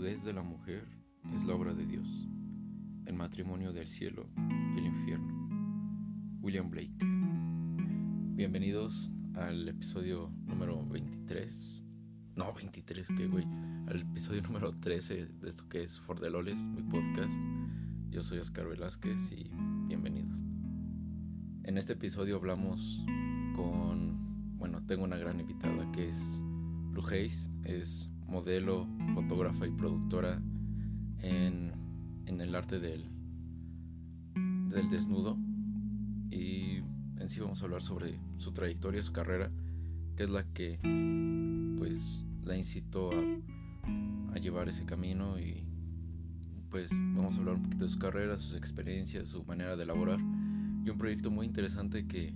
desnudez de la mujer es la obra de Dios, el matrimonio del cielo y el infierno. William Blake. Bienvenidos al episodio número 23. No, 23, que güey. Al episodio número 13 de esto que es For the Loles, mi podcast. Yo soy Oscar Velázquez y bienvenidos. En este episodio hablamos con. Bueno, tengo una gran invitada que es Blue Hayes. Es modelo, fotógrafa y productora en, el arte del, del desnudo. Y en sí vamos a hablar sobre su trayectoria, su carrera, que es la que pues la incitó a, a llevar ese camino y pues vamos a hablar un poquito de su carrera, sus experiencias, su manera de elaborar y un proyecto muy interesante que,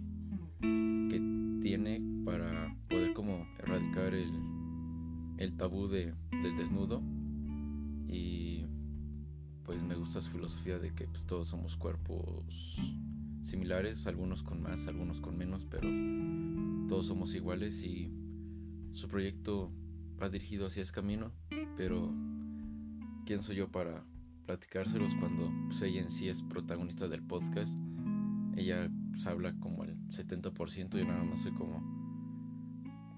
que tiene para poder como erradicar el, el tabú de, del desnudo y pues me gusta su filosofía de que pues, todos somos cuerpos similares, algunos con más, algunos con menos, pero todos somos iguales y su proyecto va dirigido hacia ese camino, pero ¿quién soy yo para platicárselos cuando pues, ella en sí es protagonista del podcast? Ella pues, habla como el 70% y nada más soy como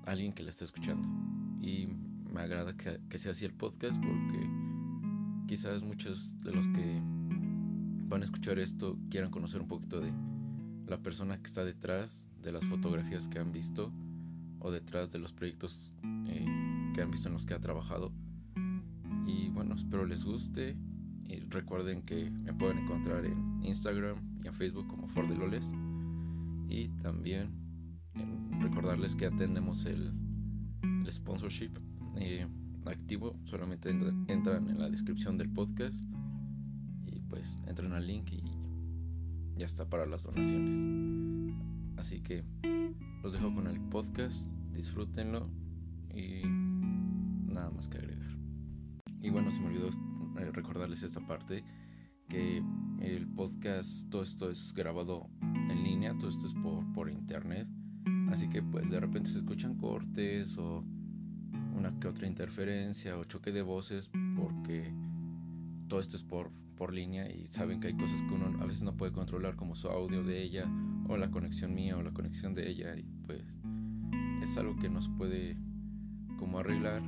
alguien que la está escuchando. Y me agrada que, sea así el podcast porque quizás muchos de los que van a escuchar esto quieran conocer un poquito de la persona que está detrás de las fotografías que han visto o detrás de los proyectos eh, que han visto en los que ha trabajado. Y bueno, espero les guste y recuerden que me pueden encontrar en Instagram y en Facebook como Fordeloles y también recordarles que atendemos el, el sponsorship eh, activo, solamente entran en la descripción del podcast y pues entran al link y ya está para las donaciones. Así que los dejo con el podcast, disfrútenlo y nada más que agregar. Y bueno, se me olvidó eh, recordarles esta parte que el podcast, todo esto es grabado en línea, todo esto es por, por internet. Así que pues de repente se escuchan cortes o una que otra interferencia o choque de voces porque todo esto es por, por línea y saben que hay cosas que uno a veces no puede controlar como su audio de ella o la conexión mía o la conexión de ella y pues es algo que no se puede como arreglar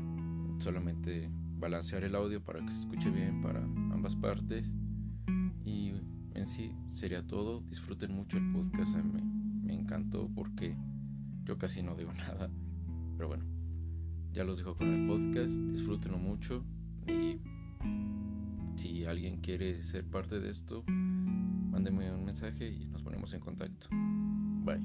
solamente balancear el audio para que se escuche bien para ambas partes. Y en sí sería todo. Disfruten mucho el podcast me, me encantó porque yo casi no digo nada pero bueno ya los dejo con el podcast, disfrútenlo mucho y si alguien quiere ser parte de esto, mándeme un mensaje y nos ponemos en contacto. Bye.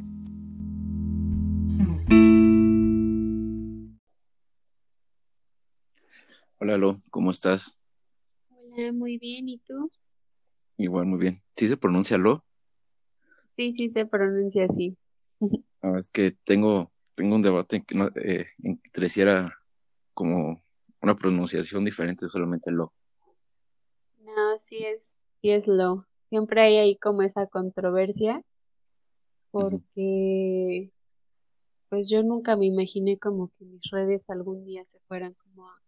Hola, Lo, ¿cómo estás? Hola, muy bien, ¿y tú? Igual, muy bien. ¿Sí se pronuncia Lo? Sí, sí se pronuncia así. Ah, es que tengo tengo un debate que no, eh, entre si era como una pronunciación diferente solamente lo. No, sí es, sí es lo. Siempre hay ahí como esa controversia porque pues yo nunca me imaginé como que mis redes algún día se fueran como a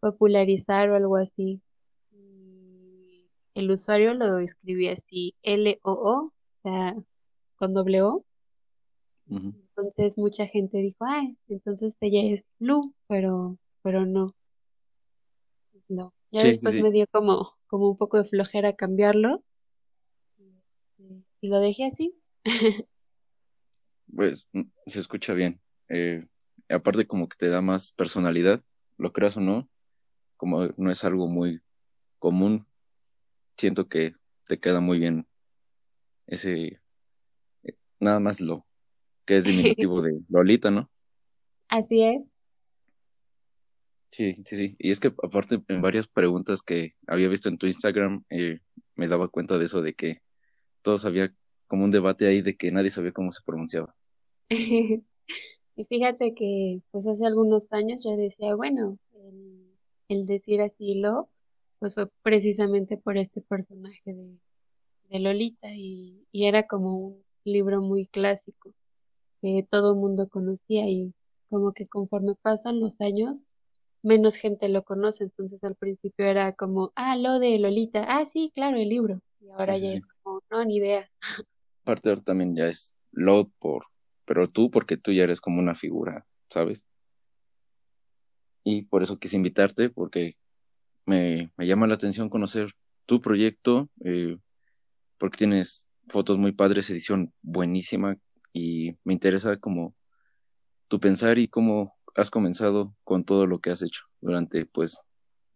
popularizar o algo así. Y el usuario lo escribía así, L-O-O, o sea, con doble O. Entonces mucha gente dijo, ay, entonces ella es Blue, pero, pero no. No. Ya después me dio como, como un poco de flojera cambiarlo. Y lo dejé así. pues mm, se escucha bien. Eh, aparte como que te da más personalidad, lo creas o no, como no es algo muy común, siento que te queda muy bien ese, eh, nada más lo, que es diminutivo de Lolita, ¿no? Así es. Sí, sí, sí. Y es que aparte en varias preguntas que había visto en tu Instagram, eh, me daba cuenta de eso, de que todos había como un debate ahí de que nadie sabía cómo se pronunciaba. y fíjate que pues hace algunos años yo decía, bueno, el, decir así lo, pues fue precisamente por este personaje de, de Lolita y, y era como un libro muy clásico que todo el mundo conocía y como que conforme pasan los años menos gente lo conoce, entonces al principio era como, ah, lo de Lolita, ah, sí, claro, el libro, y ahora ya es como, no, ni idea. Aparte ahora también ya es Lot por, pero tú porque tú ya eres como una figura, ¿sabes? Y por eso quise invitarte, porque me, me llama la atención conocer tu proyecto, eh, porque tienes fotos muy padres, edición buenísima, y me interesa como tu pensar y cómo has comenzado con todo lo que has hecho durante, pues,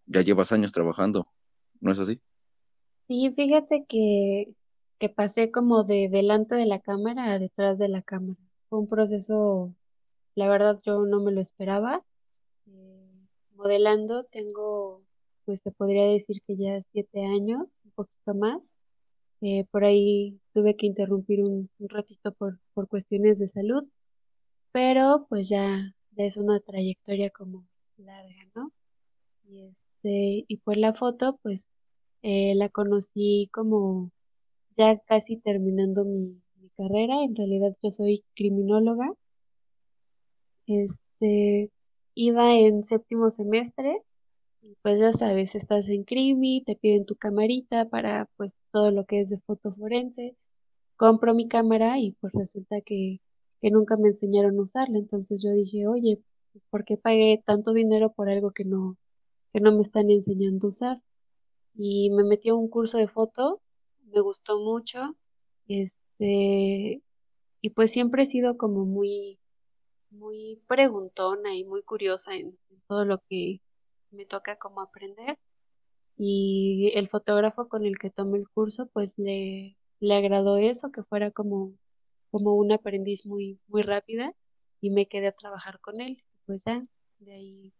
ya llevas años trabajando, ¿no es así? Sí, fíjate que, que pasé como de delante de la cámara a detrás de la cámara. Fue un proceso, la verdad yo no me lo esperaba. Eh, modelando tengo, pues se podría decir que ya siete años, un poquito más. Eh, por ahí tuve que interrumpir un, ratito por, por cuestiones de salud, pero pues ya es una trayectoria como larga, ¿no? Y este, y por la foto, pues eh, la conocí como ya casi terminando mi, mi, carrera. En realidad yo soy criminóloga. Este, iba en séptimo semestre y pues ya sabes, estás en crimi, te piden tu camarita para pues todo lo que es de foto forense. Compro mi cámara y pues resulta que que nunca me enseñaron a usarla. Entonces yo dije, oye, ¿por qué pagué tanto dinero por algo que no, que no me están enseñando a usar? Y me metí a un curso de foto, me gustó mucho, este, y pues siempre he sido como muy, muy preguntona y muy curiosa en, todo lo que me toca como aprender. Y el fotógrafo con el que tomé el curso, pues le, le agradó eso, que fuera como como un aprendiz muy, muy rápida y me quedé a trabajar con él. Pues ya, de ahí,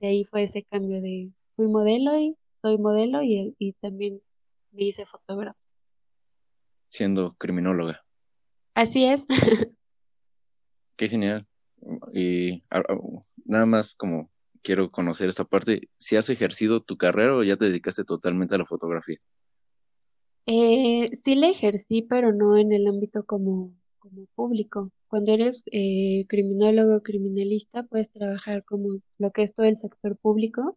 de ahí fue ese cambio de fui modelo y soy modelo y, y también me hice fotógrafo. Siendo criminóloga. Así es. Qué genial. Y nada más como quiero conocer esta parte, ¿si has ejercido tu carrera o ya te dedicaste totalmente a la fotografía? Eh, sí la ejercí, pero no en el ámbito como, como público. Cuando eres eh, criminólogo o criminalista, puedes trabajar como lo que es todo el sector público,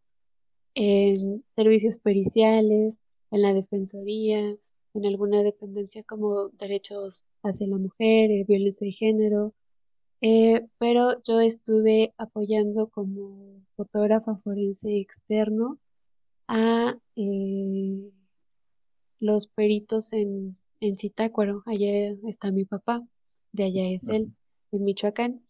en servicios periciales, en la defensoría, en alguna dependencia como derechos hacia la mujer, eh, violencia de género. Eh, pero yo estuve apoyando como fotógrafa forense externo a eh, los peritos en, en Zitácuaro, allá está mi papá, de allá es él, en Michoacán.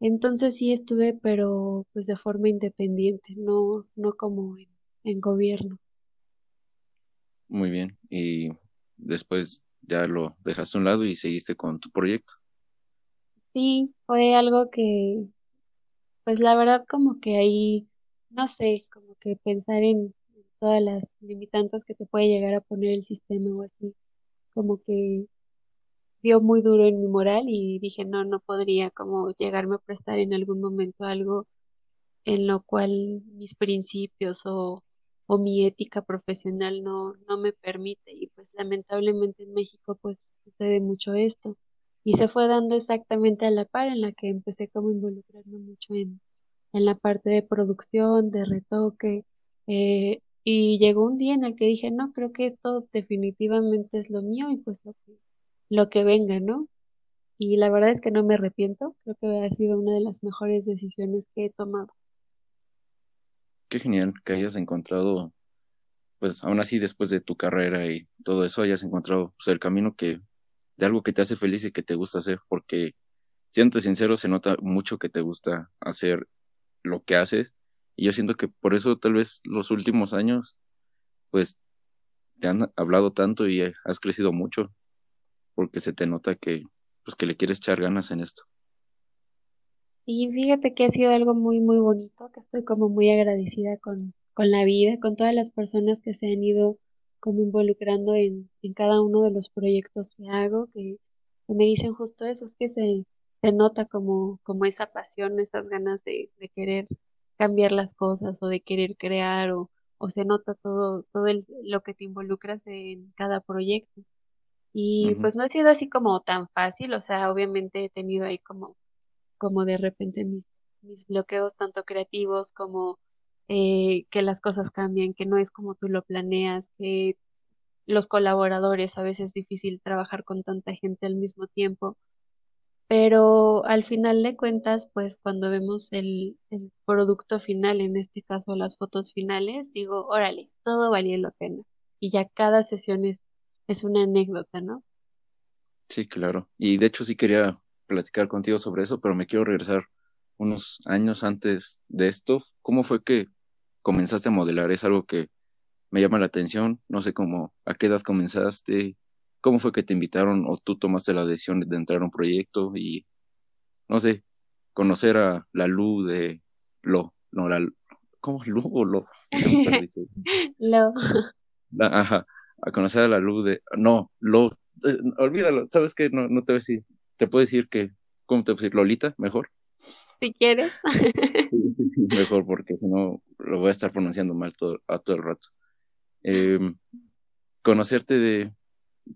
Entonces sí estuve, pero pues de forma independiente, no, no como en, en gobierno. Muy bien, y después ya lo dejaste a un lado y seguiste con tu proyecto. Sí, fue algo que, pues la verdad como que ahí, no sé, como que pensar en, todas las limitantes que te puede llegar a poner el sistema o así, como que dio muy duro en mi moral y dije, no, no podría como llegarme a prestar en algún momento algo en lo cual mis principios o, o mi ética profesional no, no me permite y pues lamentablemente en México pues sucede mucho esto y se fue dando exactamente a la par en la que empecé como a involucrarme mucho en, en la parte de producción, de retoque, eh, y llegó un día en el que dije, no, creo que esto definitivamente es lo mío y pues lo que, lo que venga, ¿no? Y la verdad es que no me arrepiento, creo que ha sido una de las mejores decisiones que he tomado. Qué genial que hayas encontrado, pues aún así después de tu carrera y todo eso, hayas encontrado pues, el camino que, de algo que te hace feliz y que te gusta hacer, porque siendo sincero, se nota mucho que te gusta hacer lo que haces y yo siento que por eso tal vez los últimos años, pues, te han hablado tanto y has crecido mucho, porque se te nota que, pues, que le quieres echar ganas en esto. Y fíjate que ha sido algo muy, muy bonito, que estoy como muy agradecida con, con la vida, con todas las personas que se han ido como involucrando en, en cada uno de los proyectos que hago, que, que me dicen justo eso, es que se, se nota como, como esa pasión, esas ganas de, de querer cambiar las cosas o de querer crear o, o se nota todo, todo el, lo que te involucras en cada proyecto. Y pues no ha sido así como tan fácil, o sea, obviamente he tenido ahí como, como de repente mis, mis bloqueos tanto creativos como eh, que las cosas cambian, que no es como tú lo planeas, que los colaboradores a veces es difícil trabajar con tanta gente al mismo tiempo. Pero al final de cuentas, pues cuando vemos el, producto final, en este caso las fotos finales, digo, órale, todo valió la pena. Y ya cada sesión es, es una anécdota, ¿no? Sí, claro. Y de hecho sí quería platicar contigo sobre eso, pero me quiero regresar unos años antes de esto. ¿Cómo fue que comenzaste a modelar? Es algo que me llama la atención. No sé cómo, a qué edad comenzaste, cómo fue que te invitaron o tú tomaste la decisión de entrar a un proyecto y, no sé, conocer a la luz de Lo, no, la, ¿cómo Lu o Lo? Lo. ajá, a conocer a la luz de, no, Lo, eh, olvídalo, ¿sabes qué? No, no te voy a decir, te puedo decir que, ¿cómo te puedo decir? Lolita, mejor. Si quieres. Sí, sí, mejor, porque si no lo voy a estar pronunciando mal todo, a todo el rato. Eh, conocerte de,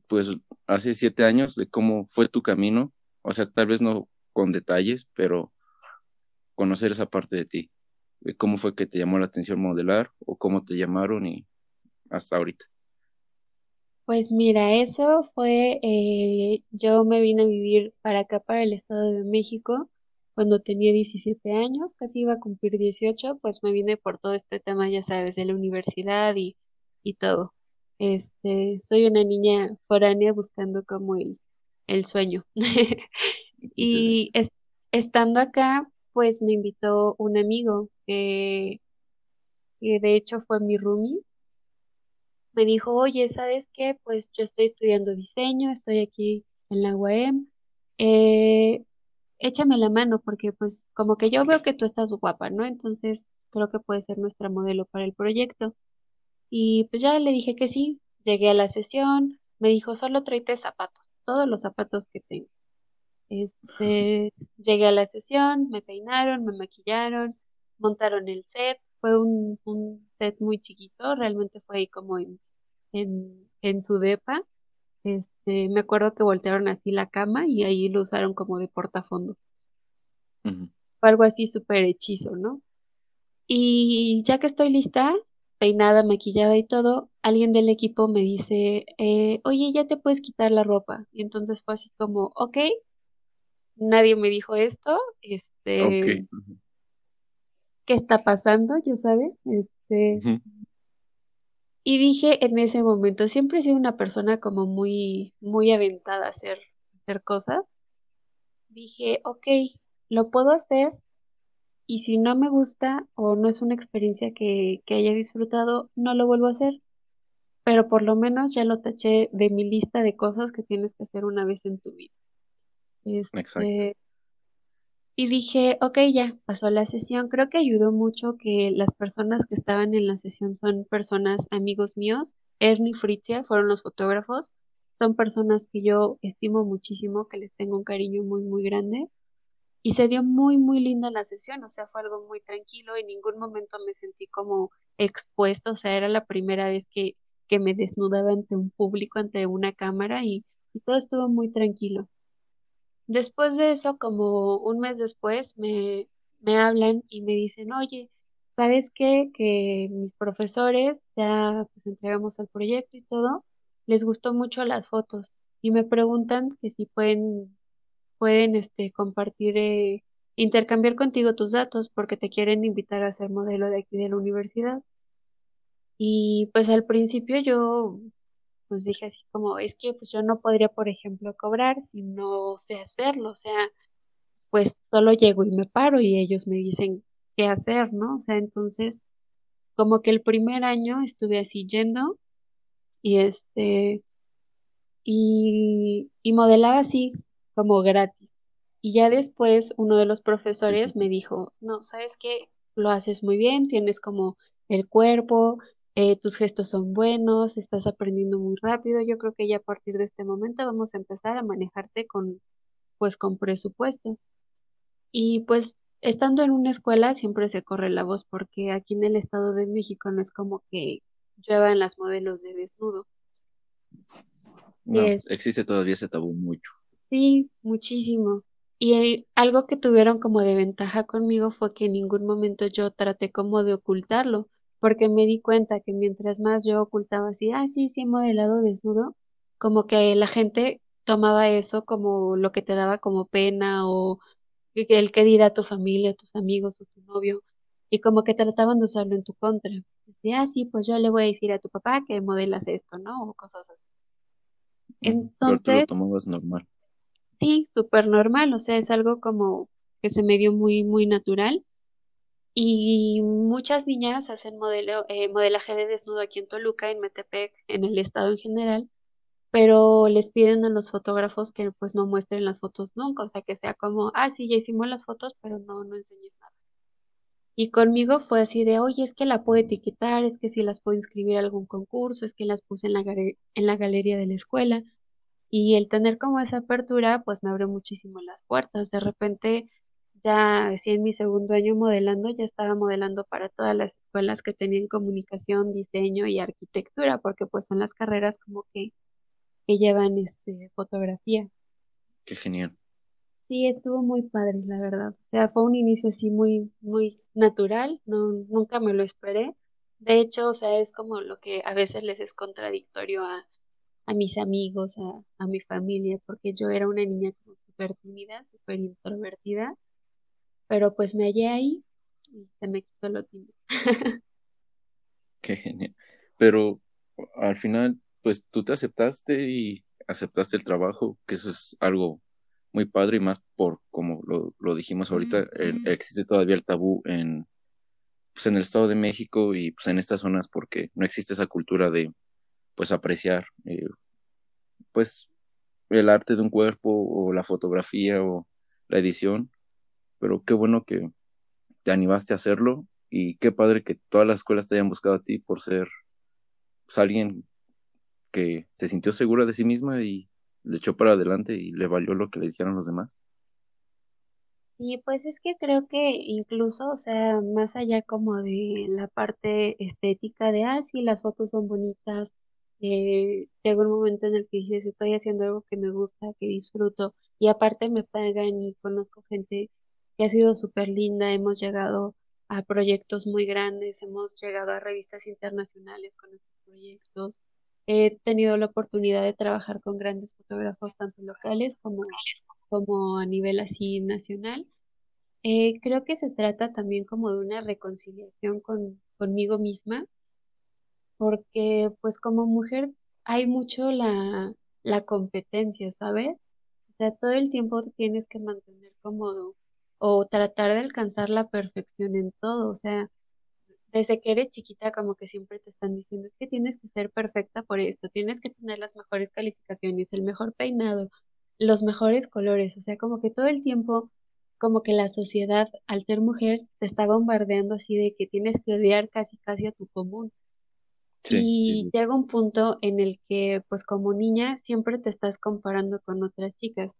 pues, hace siete años, de cómo fue tu camino, o sea, tal vez no con detalles, pero conocer esa parte de ti, de cómo fue que te llamó la atención modelar o cómo te llamaron y hasta ahorita. Pues mira, eso fue, eh, yo me vine a vivir para acá, para el Estado de México, cuando tenía 17 años, casi iba a cumplir 18, pues me vine por todo este tema, ya sabes, de la universidad y y todo. Este, soy una niña foránea buscando como el, el sueño. y estando acá, pues me invitó un amigo que, que de hecho fue mi roomie. Me dijo, oye, ¿sabes qué? Pues yo estoy estudiando diseño, estoy aquí en la UAM. Eh, échame la mano porque pues como que yo veo que tú estás guapa, ¿no? Entonces creo que puede ser nuestra modelo para el proyecto. Y pues ya le dije que sí, llegué a la sesión, me dijo, solo tráete zapatos, todos los zapatos que tengo. Este, llegué a la sesión, me peinaron, me maquillaron, montaron el set, fue un, un set muy chiquito, realmente fue ahí como en, en, en su depa. Este, me acuerdo que voltearon así la cama y ahí lo usaron como de portafondo. Fue algo así súper hechizo, ¿no? Y ya que estoy lista, peinada, maquillada y todo, alguien del equipo me dice, eh, oye, ya te puedes quitar la ropa. Y entonces fue así como, ok, nadie me dijo esto, este, ¿qué está pasando? Ya sabes, este, y dije en ese momento, siempre he sido una persona como muy, muy aventada a hacer, hacer cosas. Dije, ok, lo puedo hacer, y si no me gusta o no es una experiencia que, que haya disfrutado, no lo vuelvo a hacer. Pero por lo menos ya lo taché de mi lista de cosas que tienes que hacer una vez en tu vida. Exacto. Y dije, ok, ya, pasó la sesión. Creo que ayudó mucho que las personas que estaban en la sesión son personas, amigos míos. Ernie Fritzia fueron los fotógrafos. Son personas que yo estimo muchísimo, que les tengo un cariño muy, muy grande. Y se dio muy, muy linda la sesión, o sea, fue algo muy tranquilo, en ningún momento me sentí como expuesta, o sea, era la primera vez que, que me desnudaba ante un público, ante una cámara y, y todo estuvo muy tranquilo. Después de eso, como un mes después, me, me hablan y me dicen, oye, ¿sabes qué? Que mis profesores ya pues entregamos el proyecto y todo, les gustó mucho las fotos y me preguntan que si pueden pueden este, compartir, eh, intercambiar contigo tus datos porque te quieren invitar a ser modelo de aquí de la universidad. Y pues al principio yo pues dije así como, es que pues yo no podría, por ejemplo, cobrar si no sé hacerlo, o sea, pues solo llego y me paro y ellos me dicen qué hacer, ¿no? O sea, entonces, como que el primer año estuve así yendo y este, y, y modelaba así como gratis. Y ya después uno de los profesores me dijo, no, sabes qué, lo haces muy bien, tienes como el cuerpo, eh, tus gestos son buenos, estás aprendiendo muy rápido. Yo creo que ya a partir de este momento vamos a empezar a manejarte con, pues, con presupuesto. Y pues, estando en una escuela siempre se corre la voz porque aquí en el Estado de México no es como que lluevan las modelos de desnudo. No, existe todavía ese tabú mucho. Sí, muchísimo. Y algo que tuvieron como de ventaja conmigo fue que en ningún momento yo traté como de ocultarlo, porque me di cuenta que mientras más yo ocultaba así, ah, sí, sí, modelado desnudo, como que la gente tomaba eso como lo que te daba como pena o el que dirá tu familia, tus amigos o tu novio, y como que trataban de usarlo en tu contra. Decía, ah, sí, pues yo le voy a decir a tu papá que modelas esto, ¿no? O cosas así. Entonces, Pero tú lo tomabas normal. Sí, súper normal, o sea, es algo como que se me dio muy, muy natural. Y muchas niñas hacen modelo, eh, modelaje de desnudo aquí en Toluca, en Metepec, en el estado en general, pero les piden a los fotógrafos que pues no muestren las fotos nunca, o sea, que sea como, ah, sí, ya hicimos las fotos, pero no, no enseñes nada. Y conmigo fue así de, oye, es que la puedo etiquetar, es que si las puedo inscribir a algún concurso, es que las puse en la, la galería de la escuela. Y el tener como esa apertura, pues me abrió muchísimo las puertas. De repente, ya así en mi segundo año modelando, ya estaba modelando para todas las escuelas que tenían comunicación, diseño y arquitectura, porque pues son las carreras como que, que llevan este fotografía. Qué genial. Sí, estuvo muy padre, la verdad. O sea, fue un inicio así muy, muy natural, no, nunca me lo esperé. De hecho, o sea, es como lo que a veces les es contradictorio a, a mis amigos, a, a mi familia, porque yo era una niña como súper tímida, súper introvertida, pero pues me hallé ahí y se me quitó lo tímido. Qué genial. Pero al final, pues tú te aceptaste y aceptaste el trabajo, que eso es algo muy padre y más por como lo, lo dijimos ahorita, existe todavía el tabú en, pues en el Estado de México y pues en estas zonas porque no existe esa cultura de pues apreciar eh, pues el arte de un cuerpo o la fotografía o la edición, pero qué bueno que te animaste a hacerlo y qué padre que todas las escuelas te hayan buscado a ti por ser pues, alguien que se sintió segura de sí misma y le echó para adelante y le valió lo que le dijeron los demás. Y pues es que creo que incluso, o sea, más allá como de la parte estética de, ah, sí, las fotos son bonitas, eh, llega un momento en el que dices, estoy haciendo algo que me gusta, que disfruto, y aparte me pagan y conozco gente que ha sido súper linda, hemos llegado a proyectos muy grandes, hemos llegado a revistas internacionales con estos proyectos, he tenido la oportunidad de trabajar con grandes fotógrafos, tanto locales como, como a nivel así nacional. Eh, creo que se trata también como de una reconciliación con, conmigo misma porque pues como mujer hay mucho la, la competencia, ¿sabes? O sea, todo el tiempo tienes que mantener cómodo o tratar de alcanzar la perfección en todo, o sea, desde que eres chiquita como que siempre te están diciendo es que tienes que ser perfecta por esto, tienes que tener las mejores calificaciones, el mejor peinado, los mejores colores, o sea, como que todo el tiempo como que la sociedad al ser mujer te está bombardeando así de que tienes que odiar casi casi a tu común y llega un punto en el que, pues como niña, siempre te estás comparando con otras chicas.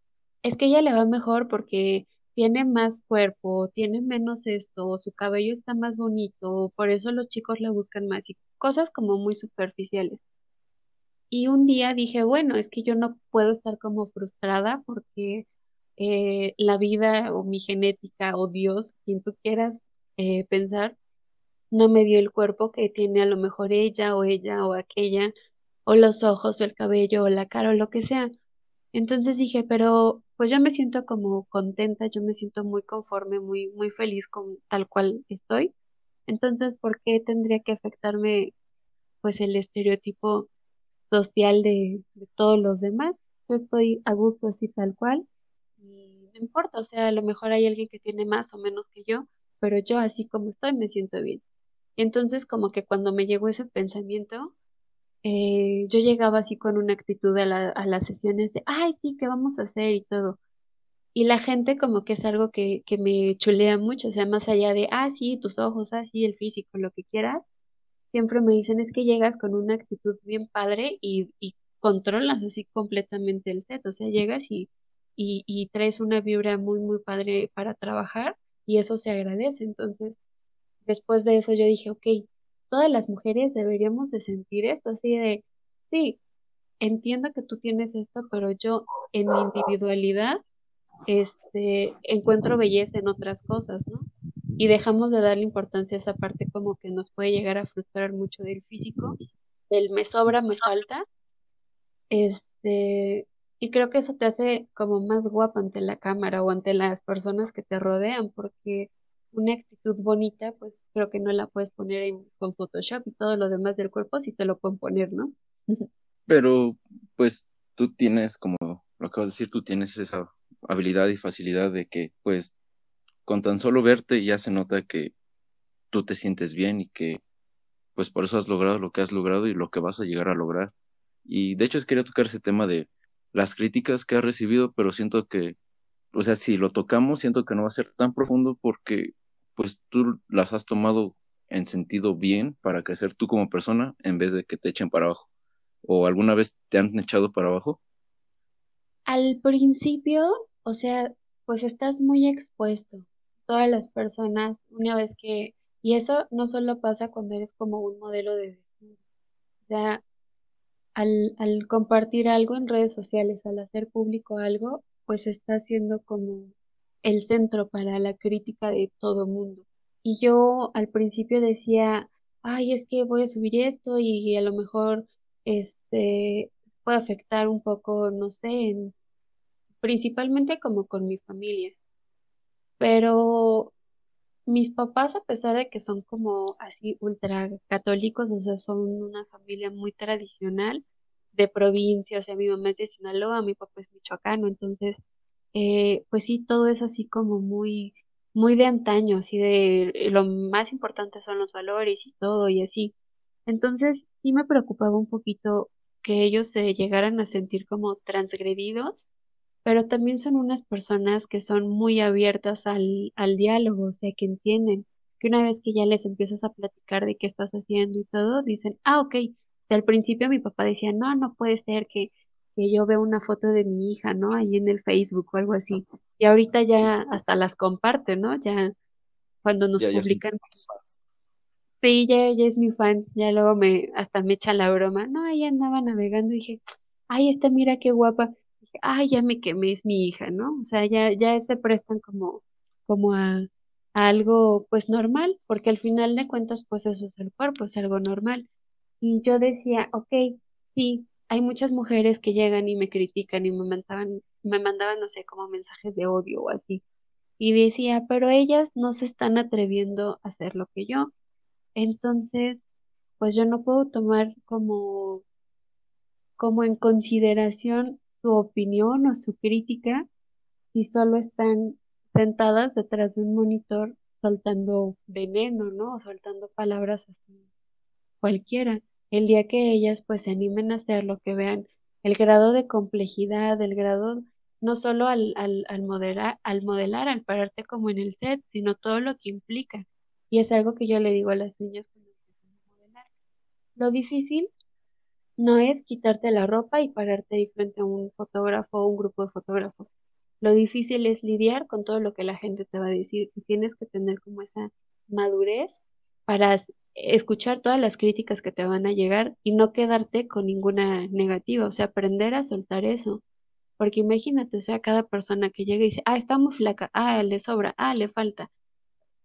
Es que ella le va mejor porque tiene más cuerpo, tiene menos esto, su cabello está más bonito, por eso los chicos le buscan más y cosas como muy superficiales. Y un día dije, bueno, es que yo no puedo estar como frustrada porque eh, la vida o mi genética o Dios, quien tú quieras eh, pensar, no me dio el cuerpo que tiene a lo mejor ella o ella o aquella, o los ojos o el cabello o la cara o lo que sea. Entonces dije, pero pues yo me siento como contenta, yo me siento muy conforme, muy, muy feliz con tal cual estoy. Entonces, ¿por qué tendría que afectarme pues el estereotipo social de, de todos los demás? Yo estoy a gusto así tal cual y no importa, o sea, a lo mejor hay alguien que tiene más o menos que yo, pero yo así como estoy me siento bien. Entonces, como que cuando me llegó ese pensamiento, eh, yo llegaba así con una actitud a, la, a las sesiones de, ay, sí, ¿qué vamos a hacer? y todo. Y la gente como que es algo que, que me chulea mucho, o sea, más allá de, ah, sí, tus ojos, ah, sí, el físico, lo que quieras, siempre me dicen es que llegas con una actitud bien padre y, y controlas así completamente el set, o sea, llegas y, y, y traes una vibra muy, muy padre para trabajar y eso se agradece. Entonces, después de eso yo dije, ok, todas las mujeres deberíamos de sentir esto, así de, sí, entiendo que tú tienes esto, pero yo en mi individualidad este, encuentro belleza en otras cosas, ¿no? Y dejamos de darle importancia a esa parte como que nos puede llegar a frustrar mucho del físico, del me sobra, me falta. Este, y creo que eso te hace como más guapa ante la cámara o ante las personas que te rodean, porque una actitud bonita, pues creo que no la puedes poner en, con Photoshop y todo lo demás del cuerpo si te lo pueden poner, ¿no? Pero, pues, tú tienes, como lo acabo de decir, tú tienes esa habilidad y facilidad de que, pues, con tan solo verte ya se nota que tú te sientes bien y que, pues, por eso has logrado lo que has logrado y lo que vas a llegar a lograr. Y de hecho, quería tocar ese tema de las críticas que has recibido, pero siento que, o sea, si lo tocamos, siento que no va a ser tan profundo porque, pues, tú las has tomado en sentido bien para crecer tú como persona en vez de que te echen para abajo. ¿O alguna vez te han echado para abajo? Al principio, o sea, pues estás muy expuesto. Todas las personas, una vez que, y eso no solo pasa cuando eres como un modelo de. O sea, al, al compartir algo en redes sociales, al hacer público algo, pues está siendo como el centro para la crítica de todo mundo. Y yo al principio decía, ay, es que voy a subir esto y a lo mejor este puede afectar un poco, no sé, en, principalmente como con mi familia. Pero mis papás, a pesar de que son como así ultra católicos, o sea, son una familia muy tradicional de provincia, o sea, mi mamá es de Sinaloa, mi papá es michoacano, entonces, eh, pues sí, todo es así como muy, muy de antaño, así de lo más importante son los valores y todo y así. Entonces, sí me preocupaba un poquito que ellos se llegaran a sentir como transgredidos pero también son unas personas que son muy abiertas al, al diálogo, o sea, que entienden que una vez que ya les empiezas a platicar de qué estás haciendo y todo, dicen, ah, ok, al principio mi papá decía, no, no puede ser que, que yo vea una foto de mi hija, ¿no? Ahí en el Facebook o algo así. Y ahorita ya hasta las comparte, ¿no? Ya cuando nos publican. sí, ya, ya es mi fan, ya luego me, hasta me echa la broma, no, ahí andaba navegando y dije, ay, esta mira qué guapa ay, ya me quemé, es mi hija, ¿no? O sea, ya, ya se prestan como, como a, algo pues normal, porque al final de cuentas pues eso es el cuerpo, es algo normal. Y yo decía, ok, sí, hay muchas mujeres que llegan y me critican y me mandaban, me mandaban, no sé, como mensajes de odio o así. Y decía, pero ellas no se están atreviendo a hacer lo que yo. Entonces, pues yo no puedo tomar como, como en consideración su opinión o su crítica si solo están sentadas detrás de un monitor soltando veneno, ¿no? Soltando palabras así cualquiera. El día que ellas pues se animen a hacerlo, que vean el grado de complejidad, el grado no solo al, al, al, modelar, al modelar, al pararte como en el set, sino todo lo que implica. Y es algo que yo le digo a las niñas cuando empiezan a modelar. Lo difícil no es quitarte la ropa y pararte ahí frente a un fotógrafo o un grupo de fotógrafos. Lo difícil es lidiar con todo lo que la gente te va a decir y tienes que tener como esa madurez para escuchar todas las críticas que te van a llegar y no quedarte con ninguna negativa, o sea, aprender a soltar eso. Porque imagínate, o sea, cada persona que llega y dice, ah, está muy flaca, ah, le sobra, ah, le falta,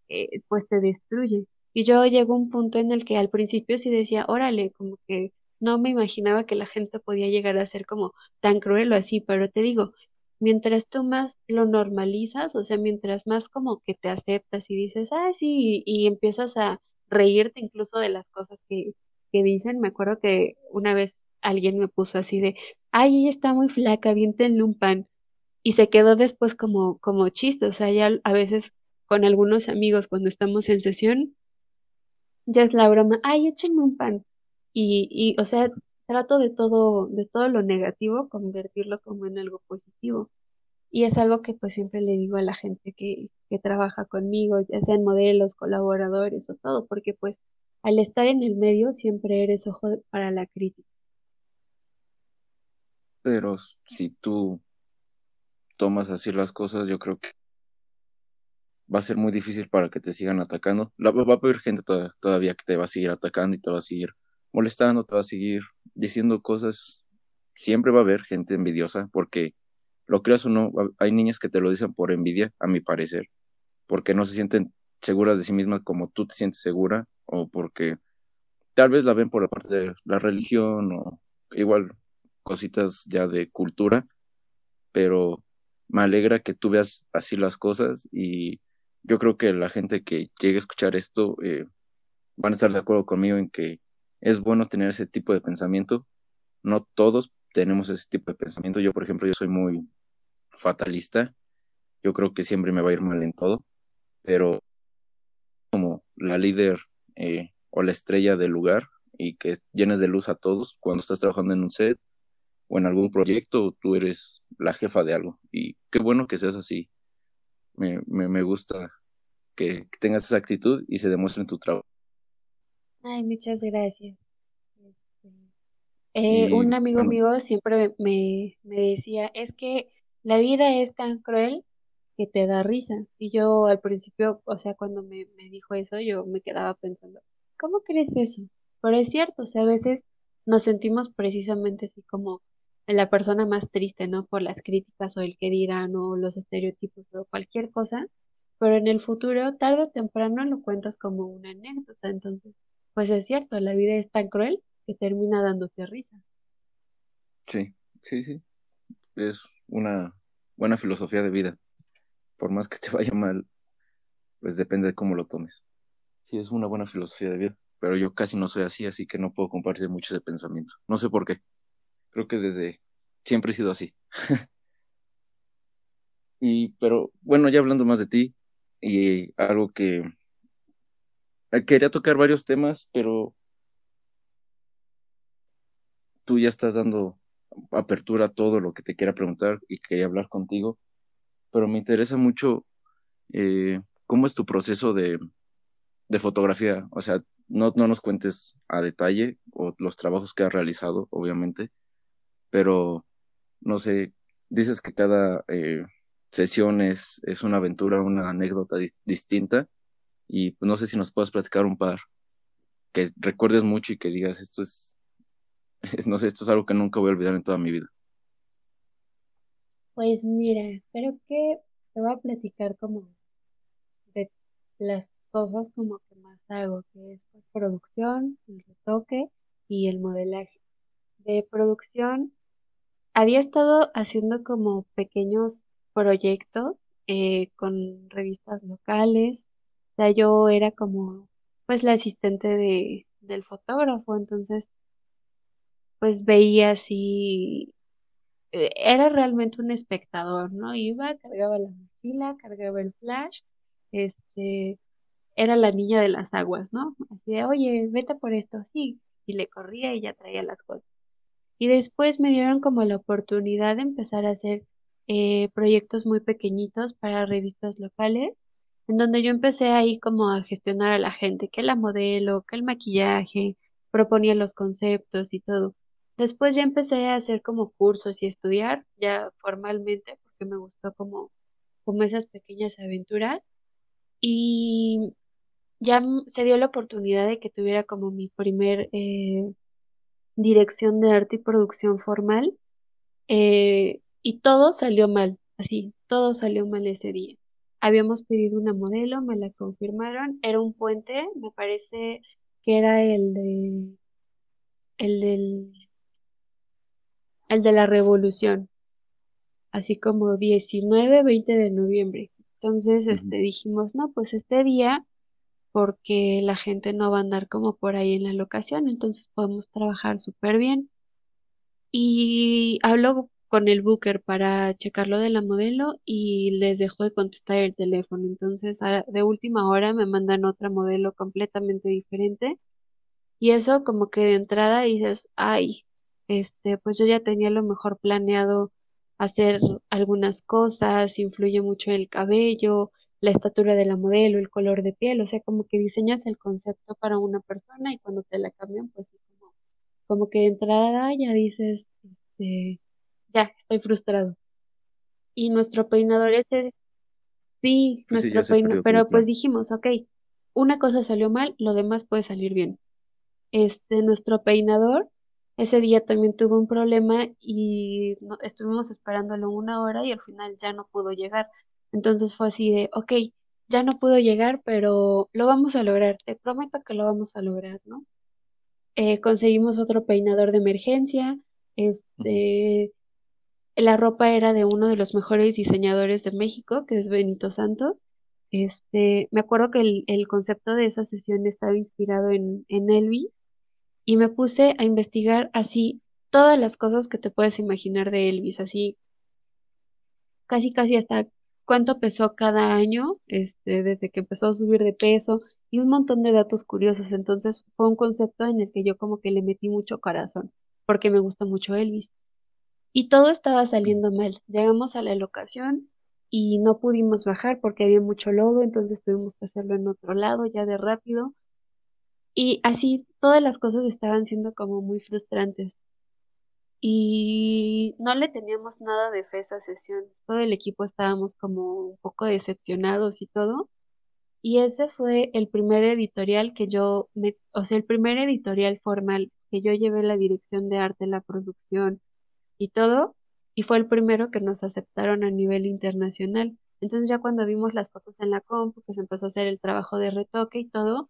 eh, pues te destruye. Y yo llego a un punto en el que al principio sí decía, órale, como que no me imaginaba que la gente podía llegar a ser como tan cruel o así, pero te digo, mientras tú más lo normalizas, o sea, mientras más como que te aceptas y dices, ah, sí, y, empiezas a reírte incluso de las cosas que, que dicen, me acuerdo que una vez alguien me puso así de, ay, ella está muy flaca, viéntenle un pan, y se quedó después como, como chiste, o sea, ya a veces con algunos amigos cuando estamos en sesión, ya es la broma, ay, échenme un pan, y, y, o sea, trato de todo, de todo lo negativo, convertirlo como en algo positivo. Y es algo que pues siempre le digo a la gente que, que trabaja conmigo, ya sean modelos, colaboradores o todo, porque pues al estar en el medio siempre eres ojo para la crítica. Pero si tú tomas así las cosas, yo creo que va a ser muy difícil para que te sigan atacando. va a haber gente todavía que te va a seguir atacando y te va a seguir molestando, te va a seguir diciendo cosas. Siempre va a haber gente envidiosa porque lo creas o no, hay niñas que te lo dicen por envidia, a mi parecer, porque no se sienten seguras de sí mismas como tú te sientes segura, o porque tal vez la ven por la parte de la religión, o igual cositas ya de cultura, pero me alegra que tú veas así las cosas y yo creo que la gente que llegue a escuchar esto eh, van a estar de acuerdo conmigo en que es bueno tener ese tipo de pensamiento. No todos tenemos ese tipo de pensamiento. Yo, por ejemplo, yo soy muy fatalista. Yo creo que siempre me va a ir mal en todo, pero como la líder eh, o la estrella del lugar y que llenes de luz a todos cuando estás trabajando en un set o en algún proyecto, tú eres la jefa de algo. Y qué bueno que seas así. Me, me, me gusta que, tengas esa actitud y se demuestre en tu trabajo. Ay, muchas gracias. Este, eh, un amigo mío siempre me, me decía, es que la vida es tan cruel que te da risa. Y yo al principio, o sea, cuando me, me dijo eso, yo me quedaba pensando, ¿cómo crees eso? Pero es cierto, o sea, a veces nos sentimos precisamente así como la persona más triste, ¿no? Por las críticas o el que dirán o los estereotipos o cualquier cosa, pero en el futuro, tarde o temprano, lo cuentas como una anécdota. Entonces, pues es cierto, la vida es tan cruel que termina dándote risa. Sí, sí, sí. Es una buena filosofía de vida. Por más que te vaya mal, pues depende de cómo lo tomes. Sí, es una buena filosofía de vida, pero yo casi no soy así, así que no puedo compartir mucho ese pensamiento. No sé por qué. Creo que desde siempre he sido así. y, pero bueno, ya hablando más de ti, y algo que eh, quería tocar varios temas, pero tú ya estás dando apertura a todo lo que te quiera preguntar y quería hablar contigo, pero me interesa mucho eh, cómo es tu proceso de, de fotografía. O sea, no, no nos cuentes a detalle o los trabajos que has realizado, obviamente, pero no sé, dices que cada eh, sesión es, es, una aventura, una anécdota distinta y no sé si nos puedes platicar un par que recuerdes mucho y que digas esto es, no sé, esto es algo que nunca voy a olvidar en toda mi vida. Pues mira, espero que te voy a platicar como de las cosas como que más hago, que es pues, producción, el retoque y el modelaje. De producción había estado haciendo como pequeños proyectos eh, con revistas locales. O sea, yo era como pues la asistente de, del fotógrafo, entonces pues veía así, eh, era realmente un espectador, ¿no? Iba, cargaba la mochila, cargaba el flash, este, era la niña de las aguas, ¿no? Así de, oye, vete por esto, sí, y le corría y ya traía las cosas. Y después me dieron como la oportunidad de empezar a hacer eh, proyectos muy pequeñitos para revistas locales, en donde yo empecé ahí como a gestionar a la gente, que la modelo, que el maquillaje, proponía los conceptos y todo. Después ya empecé a hacer como cursos y estudiar ya formalmente porque me gustó como, como esas pequeñas aventuras y ya se dio la oportunidad de que tuviera como mi primer eh, dirección de arte y producción formal, eh, y todo salió mal, así, todo salió mal ese día. Habíamos pedido una modelo, me la confirmaron, era un puente, me parece que era el de el del el de la revolución, así como 19, 20 de noviembre. Entonces, este dijimos, no, pues este día porque la gente no va a andar como por ahí en la locación, entonces podemos trabajar súper bien. Y hablo con el booker para checar lo de la modelo y les dejo de contestar el teléfono. Entonces, de última hora me mandan otra modelo completamente diferente. Y eso como que de entrada dices, ay, este, pues yo ya tenía lo mejor planeado hacer algunas cosas, influye mucho el cabello, la estatura de la modelo, el color de piel, o sea, como que diseñas el concepto para una persona y cuando te la cambian, pues como, como que de entrada ya dices, este, ya, estoy frustrado. Y nuestro peinador ese, sí, pues nuestro peinador, pero pues dijimos, ok, una cosa salió mal, lo demás puede salir bien. Este, nuestro peinador ese día también tuve un problema y estuvimos esperándolo una hora y al final ya no pudo llegar. Entonces fue así de, ok, ya no pudo llegar, pero lo vamos a lograr, te prometo que lo vamos a lograr, ¿no? Eh, conseguimos otro peinador de emergencia, este, la ropa era de uno de los mejores diseñadores de México, que es Benito Santos. Este, me acuerdo que el, el concepto de esa sesión estaba inspirado en, en Elvis y me puse a investigar así todas las cosas que te puedes imaginar de Elvis, así casi casi hasta cuánto pesó cada año, este, desde que empezó a subir de peso y un montón de datos curiosos. Entonces fue un concepto en el que yo como que le metí mucho corazón, porque me gusta mucho Elvis. Y todo estaba saliendo mal. Llegamos a la locación y no pudimos bajar porque había mucho lodo, entonces tuvimos que hacerlo en otro lado ya de rápido. Y así todas las cosas estaban siendo como muy frustrantes. Y no le teníamos nada de fe esa sesión. Todo el equipo estábamos como un poco decepcionados y todo. Y ese fue el primer editorial que yo, o sea, el primer editorial formal que yo llevé la dirección de arte, la producción y todo, y fue el primero que nos aceptaron a nivel internacional. Entonces ya cuando vimos las fotos en la compu, pues empezó a hacer el trabajo de retoque y todo,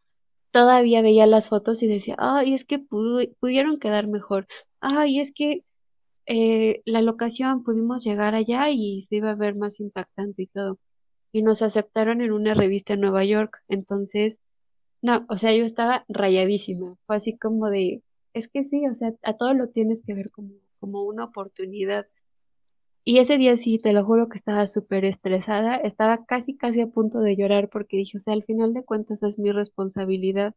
todavía veía las fotos y decía, ay, es que pudieron quedar mejor, ay, es que eh, la locación pudimos llegar allá y se iba a ver más impactante y todo. Y nos aceptaron en una revista en Nueva York, entonces, no, o sea, yo estaba rayadísima, fue así como de, es que sí, o sea, a todo lo tienes que ver como, como una oportunidad. Y ese día sí, te lo juro que estaba súper estresada, estaba casi, casi a punto de llorar porque dije, o sea, al final de cuentas es mi responsabilidad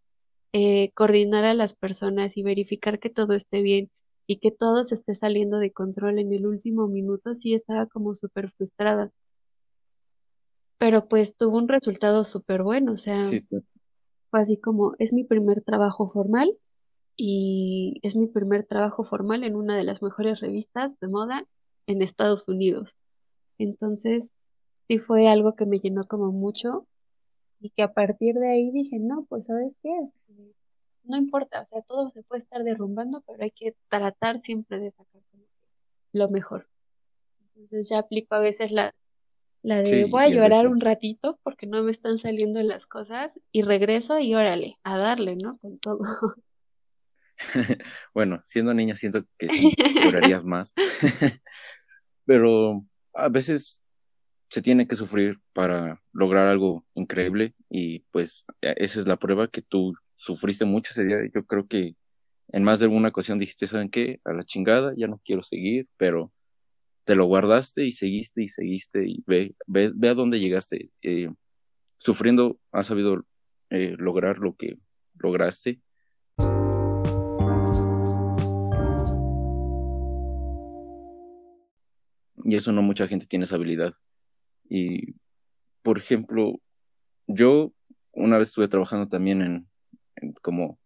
eh, coordinar a las personas y verificar que todo esté bien y que todo se esté saliendo de control en el último minuto, sí estaba como súper frustrada. Pero pues tuvo un resultado súper bueno, o sea, fue así como, es mi primer trabajo formal y es mi primer trabajo formal en una de las mejores revistas de moda en Estados Unidos. Entonces, sí fue algo que me llenó como mucho y que a partir de ahí dije, no, pues sabes qué, no importa, o sea, todo se puede estar derrumbando, pero hay que tratar siempre de sacar lo mejor. Entonces ya aplico a veces la, la de voy a llorar un ratito porque no me están saliendo las cosas y regreso y órale, a darle, ¿no? Con todo. bueno, siendo niña siento que sí, llorarías más. Pero a veces se tiene que sufrir para lograr algo increíble y pues e, esa es la prueba que tú sufriste mucho ese día. Yo creo que en más de alguna ocasión dijiste, ¿saben qué? A la chingada, ya no quiero seguir, pero te lo guardaste y seguiste y seguiste y ve, ve, ve a dónde llegaste. Eh, sufriendo has sabido eh, lograr lo que lograste y eso no mucha gente tiene esa habilidad. Y, por ejemplo, yo una vez estuve trabajando también en, como,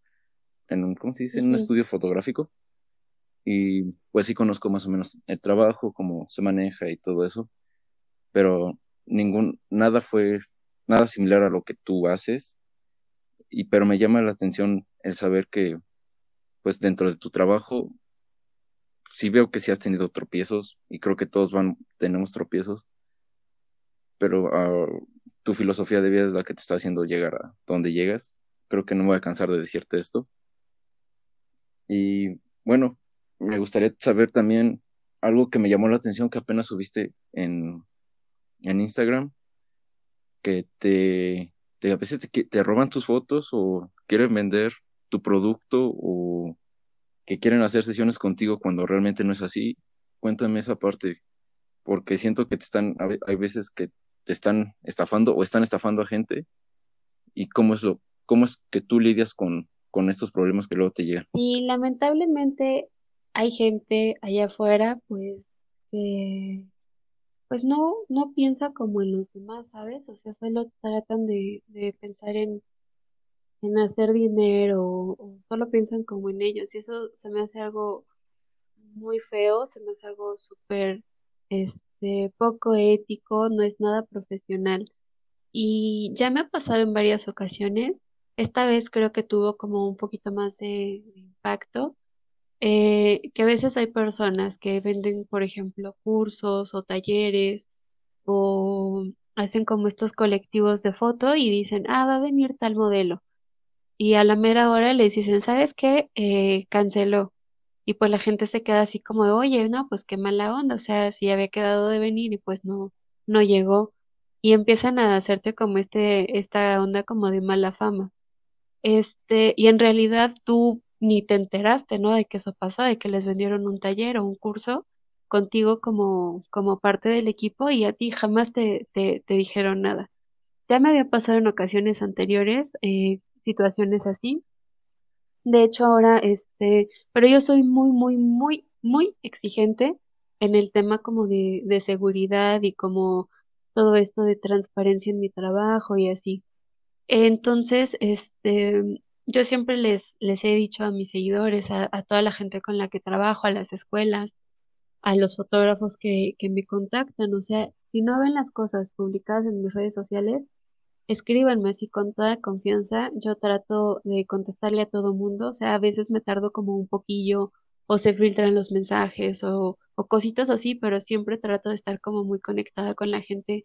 en un, ¿cómo se dice? En un estudio fotográfico. Y pues sí conozco más o menos el trabajo, cómo se maneja y todo eso. Pero ningún, nada fue, nada similar a lo que tú haces. Y pero me llama la atención el saber que, pues dentro de tu trabajo sí veo que sí has tenido tropiezos y creo que todos van, tenemos tropiezos, pero ah, tu filosofía de vida es la que te está haciendo llegar a donde llegas. Creo que no me voy a cansar de decirte esto. Y bueno, me gustaría saber también algo que me llamó la atención que apenas subiste en, en Instagram, que te, te a veces te, te roban tus fotos o quieren vender tu producto o que quieren hacer sesiones contigo cuando realmente no es así. Cuéntame esa parte, porque siento que te están, hay veces que te están estafando o están estafando a gente y cómo es lo, cómo es que tú lidias con, con estos problemas que luego te llegan. Y lamentablemente hay gente allá afuera, pues, que pues no, no piensa como en los demás, ¿sabes? O sea, solo tratan de, de pensar en en hacer dinero o solo piensan como en ellos y eso se me hace algo muy feo, se me hace algo súper este, poco ético, no es nada profesional. Y ya me ha pasado en varias ocasiones, esta vez creo que tuvo como un poquito más de, impacto, eh, que a veces hay personas que venden, por ejemplo, cursos o talleres o hacen como estos colectivos de foto y dicen, ah, va a venir tal modelo. Y a la mera hora les dicen, ¿sabes qué? Eh, canceló. Y pues la gente se queda así como oye, no, pues qué mala onda, o sea, si había quedado de venir y pues no, no llegó. Y empiezan a hacerte como este, esta onda como de mala fama. Este, y en realidad tú ni te enteraste, ¿no? De que eso pasó, de que les vendieron un taller o un curso contigo como, como parte del equipo y a ti jamás te, te, te dijeron nada. Ya me había pasado en ocasiones anteriores eh, situaciones así. De hecho, ahora, este, pero yo soy muy, muy, muy, muy exigente en el tema como de, de seguridad y como todo esto de transparencia en mi trabajo y así. Entonces, este, yo siempre les, les he dicho a mis seguidores, a, toda la gente con la que trabajo, a las escuelas, a los fotógrafos que, que me contactan, o sea, si no ven las cosas publicadas en mis redes sociales, escríbanme así con toda confianza. Yo trato de contestarle a todo mundo, o sea, a veces me tardo como un poquillo o se filtran los mensajes o, o cositas así, pero siempre trato de estar como muy conectada con la gente,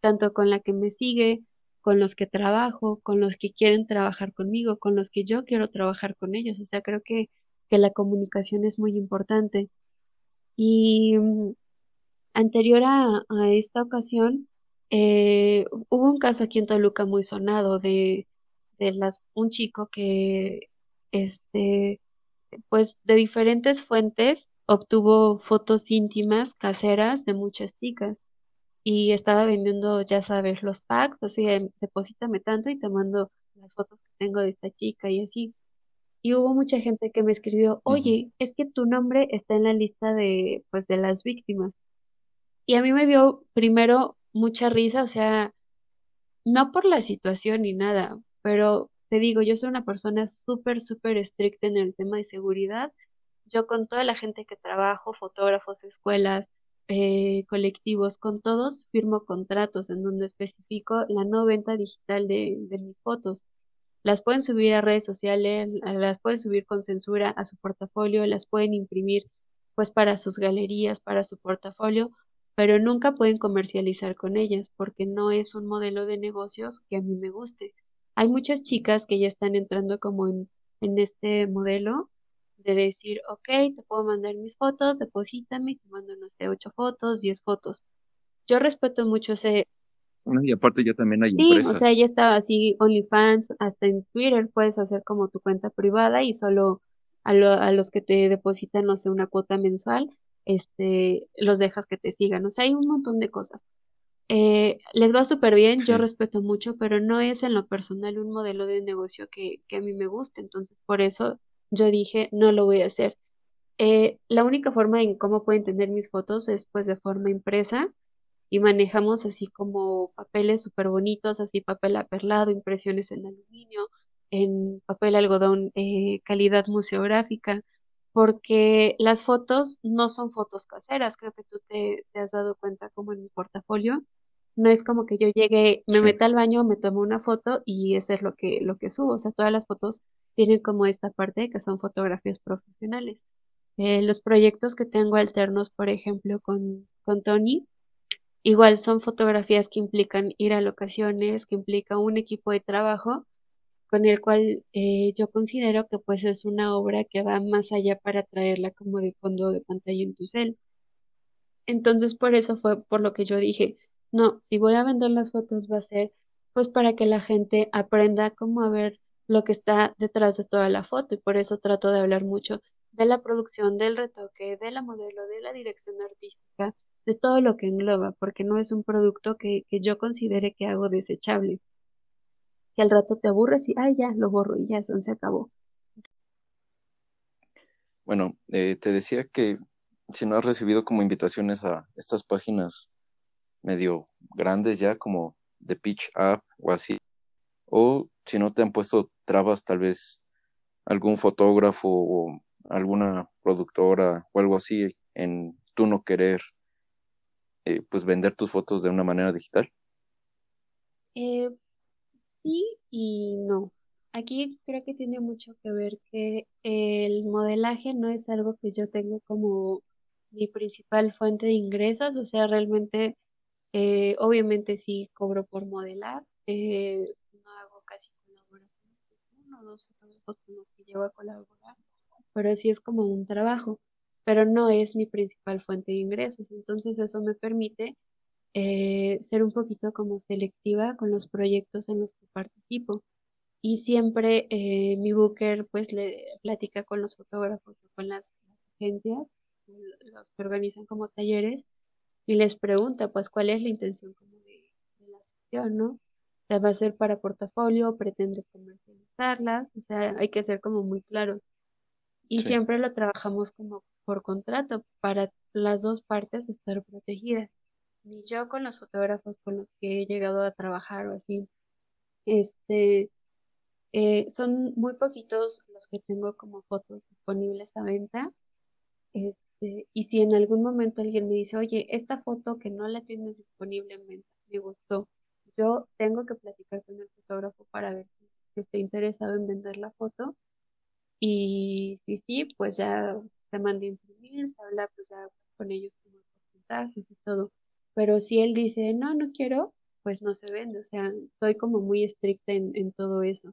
tanto con la que me sigue, con los que trabajo, con los que quieren trabajar conmigo, con los que yo quiero trabajar con ellos. O sea, creo que, que la comunicación es muy importante. Y mm, anterior a, a esta ocasión, eh, hubo un caso aquí en Toluca muy sonado de, de las, un chico que, este, pues de diferentes fuentes obtuvo fotos íntimas caseras de muchas chicas y estaba vendiendo, ya sabes, los packs, así de, deposítame tanto y te mando las fotos que tengo de esta chica y así. Y hubo mucha gente que me escribió, oye, es que tu nombre está en la lista de, pues, de las víctimas. Y a mí me dio primero mucha risa, o sea, no por la situación ni nada, pero te digo, yo soy una persona súper, súper estricta en el tema de seguridad. Yo con toda la gente que trabajo, fotógrafos, escuelas, eh, colectivos, con todos firmo contratos en donde especifico la no venta digital de, de mis fotos. Las pueden subir a redes sociales, las pueden subir con censura a su portafolio, las pueden imprimir pues para sus galerías, para su portafolio, pero nunca pueden comercializar con ellas porque no es un modelo de negocios que a mí me guste. Hay muchas chicas que ya están entrando como en, en este modelo de decir, ok, te puedo mandar mis fotos, deposítame, te mando, no sé, ocho fotos, diez fotos. Yo respeto mucho ese, No, Y aparte ya también hay Sí, o sea, ya estaba así, OnlyFans, hasta en Twitter puedes hacer como tu cuenta privada y solo a, lo- a los que te depositan, no sé, una cuota mensual, este, los dejas que te sigan. O sea, hay un montón de cosas. Eh, les va súper bien, yo respeto mucho, pero no es en lo personal un modelo de negocio que, que a mí me guste. Entonces, por eso yo dije, no lo voy a hacer. Eh, la única forma en cómo pueden tener mis fotos es pues de forma impresa y manejamos así como papeles súper bonitos, así papel aperlado, impresiones en aluminio, en papel algodón, eh, calidad museográfica, porque las fotos no son fotos caseras, creo que tú te, te has dado cuenta como en mi portafolio, no es como que yo llegue, me Sí. meta al baño, me tomo una foto y eso es lo que, lo que subo, o sea, todas las fotos tienen como esta parte que son fotografías profesionales. Eh, los proyectos que tengo alternos, por ejemplo, con, con Tony, Igual son fotografías que implican ir a locaciones, que implica un equipo de trabajo con el cual eh, yo considero que pues es una obra que va más allá para traerla como de fondo de pantalla en tu cel. Entonces por eso fue por lo que yo dije, no, si voy a vender las fotos va a ser pues para que la gente aprenda cómo ver lo que está detrás de toda la foto y por eso trato de hablar mucho de la producción, del retoque, de la modelo, de la dirección artística, de todo lo que engloba, porque no es un producto que, que yo considere que hago desechable, que al rato te aburres y, ay, ya, lo borro y ya, se acabó. Bueno, eh, te decía que si no has recibido como invitaciones a estas páginas medio grandes ya, como The Pitch App o así, o si no te han puesto trabas tal vez algún fotógrafo o alguna productora o algo así en tú no querer eh, pues vender tus fotos de una manera digital. Eh, sí y no. aquí creo que tiene mucho que ver que el modelaje no es algo que yo tengo como mi principal fuente de ingresos, o sea, realmente, eh, obviamente sí cobro por modelar, eh, no hago casi colaboraciones, pues, uno o dos fotógrafos con los que llevo a colaborar, pero sí es como un trabajo, pero no es mi principal fuente de ingresos, entonces eso me permite eh, ser un poquito como selectiva con los proyectos en los que participo. Y siempre eh, mi booker pues le platica con los fotógrafos o con las, agencias, los que organizan como talleres, y les pregunta pues cuál es la intención como de, la sección, ¿no? ¿La va a ser para portafolio? ¿Pretende comercializarlas? O sea, hay que ser como muy claros. Y siempre lo trabajamos como por contrato para las dos partes estar protegidas. Ni yo con los fotógrafos con los que he llegado a trabajar o así, este, eh, son muy poquitos los que tengo como fotos disponibles a venta. Este, y si en algún momento alguien me dice, oye, esta foto que no la tienes disponible en venta, me gustó, yo tengo que platicar con el fotógrafo para ver si está interesado en vender la foto. Y si sí, pues ya se manda a imprimir, se habla pues ya con ellos como porcentajes y todo. Pero si él dice, no, no quiero, pues no se vende. O sea, soy como muy estricta en, en todo eso.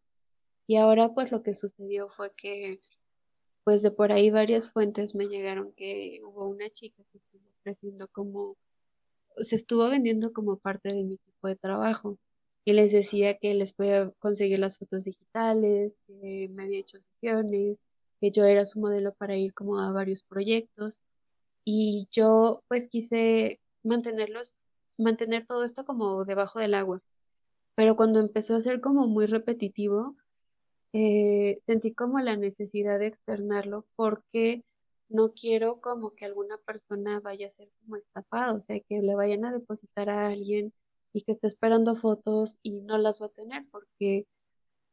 Y ahora pues lo que sucedió fue que pues de por ahí varias fuentes me llegaron que hubo una chica que estuvo ofreciendo como, se estuvo vendiendo como parte de mi equipo de trabajo y les decía que les podía conseguir las fotos digitales, que me había hecho sesiones, que yo era su modelo para ir como a varios proyectos y yo pues quise mantenerlos, mantener todo esto como debajo del agua. Pero cuando empezó a ser como muy repetitivo, eh, sentí como la necesidad de externarlo porque no quiero como que alguna persona vaya a ser como estafada, o sea, que le vayan a depositar a alguien y que esté esperando fotos y no las va a tener porque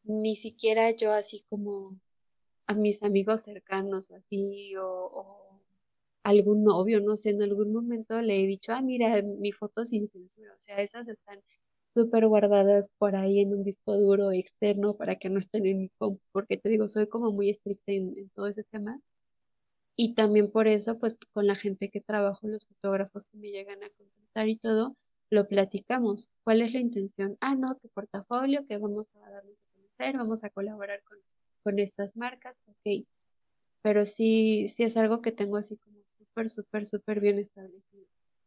ni siquiera yo así como a mis amigos cercanos o así o, o algún novio, no sé, en algún momento le he dicho, ah, mira, mi foto sin censura, o sea, esas están súper guardadas por ahí en un disco duro externo para que no estén en mi compu, porque te digo, soy como muy estricta en, todo ese tema. Y también por eso, pues con la gente que trabajo, los fotógrafos que me llegan a contratar y todo, lo platicamos. ¿Cuál es la intención? Ah, no, tu portafolio, que vamos a darnos a conocer, vamos a colaborar con, con estas marcas, ok. Pero sí, sí es algo que tengo así como súper, súper, bien establecido.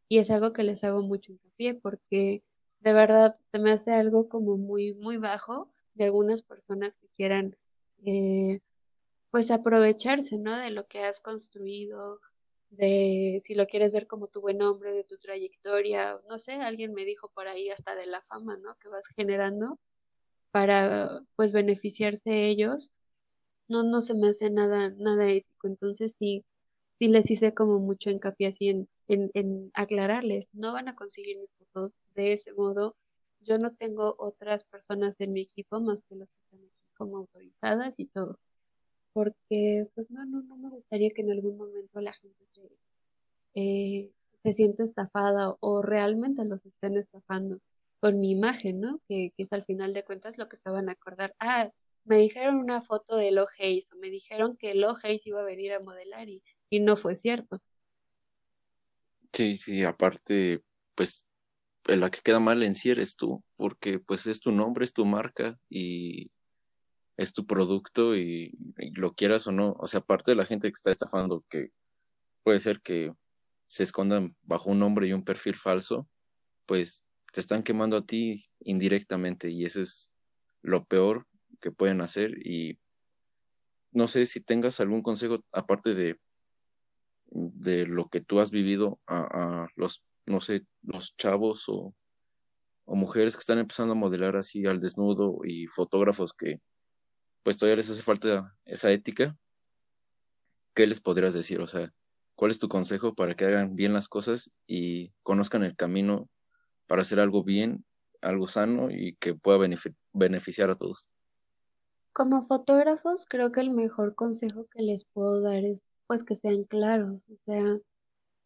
Y es algo que les hago mucho hincapié porque de verdad se me hace algo como muy, muy bajo de algunas personas que quieran, eh, pues aprovecharse, ¿no? De lo que has construido, de si lo quieres ver como tu buen nombre, de tu trayectoria, no sé, alguien me dijo por ahí hasta de la fama, ¿no? Que vas generando para, pues, beneficiarse ellos. No, no se me hace nada, nada ético. Entonces sí, sí les hice como mucho hincapié así en, en, en aclararles, no van a conseguir mis fotos de ese modo. Yo no tengo otras personas en mi equipo más que las que están aquí como autorizadas y todo. Porque, pues no, no, no me gustaría que en algún momento la gente se, eh, se sienta estafada o realmente los estén estafando con mi imagen, ¿no? Que, que es al final de cuentas lo que se van a acordar. Ah, me dijeron una foto de Lo Hayes o me dijeron que Lo Hayes iba a venir a modelar y, y no fue cierto. Sí, sí, aparte, pues la que queda mal en sí eres tú, porque pues es tu nombre, es tu marca y es tu producto y, lo quieras o no, o sea, aparte de la gente que está estafando, que puede ser que se escondan bajo un nombre y un perfil falso, pues te están quemando a ti indirectamente y eso es lo peor que pueden hacer y no sé si tengas algún consejo aparte de de lo que tú has vivido a, a los no sé, los chavos o, o mujeres que están empezando a modelar así al desnudo y fotógrafos que pues todavía les hace falta esa ética, ¿qué les podrías decir? O sea, ¿cuál es tu consejo para que hagan bien las cosas y conozcan el camino para hacer algo bien, algo sano y que pueda beneficiar a todos? Como fotógrafos, creo que el mejor consejo que les puedo dar es pues que sean claros, o sea,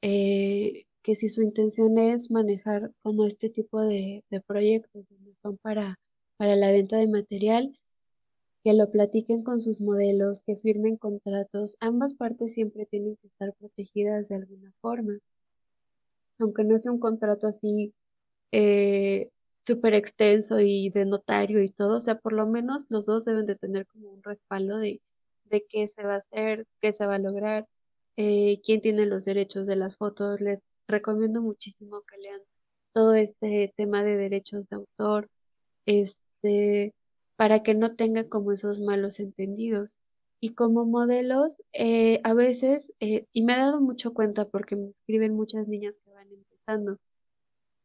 eh, que si su intención es manejar como este tipo de, proyectos donde son para, para la venta de material, que lo platiquen con sus modelos, que firmen contratos. Ambas partes siempre tienen que estar protegidas de alguna forma. Aunque no sea un contrato así eh, súper extenso y de notario y todo, o sea, por lo menos los dos deben de tener como un respaldo de, de qué se va a hacer, qué se va a lograr, eh, quién tiene los derechos de las fotos. Les recomiendo muchísimo que lean todo este tema de derechos de autor, este, para que no tenga como esos malos entendidos. Y como modelos, eh, a veces, eh, y me he dado mucho cuenta porque me escriben muchas niñas que van empezando,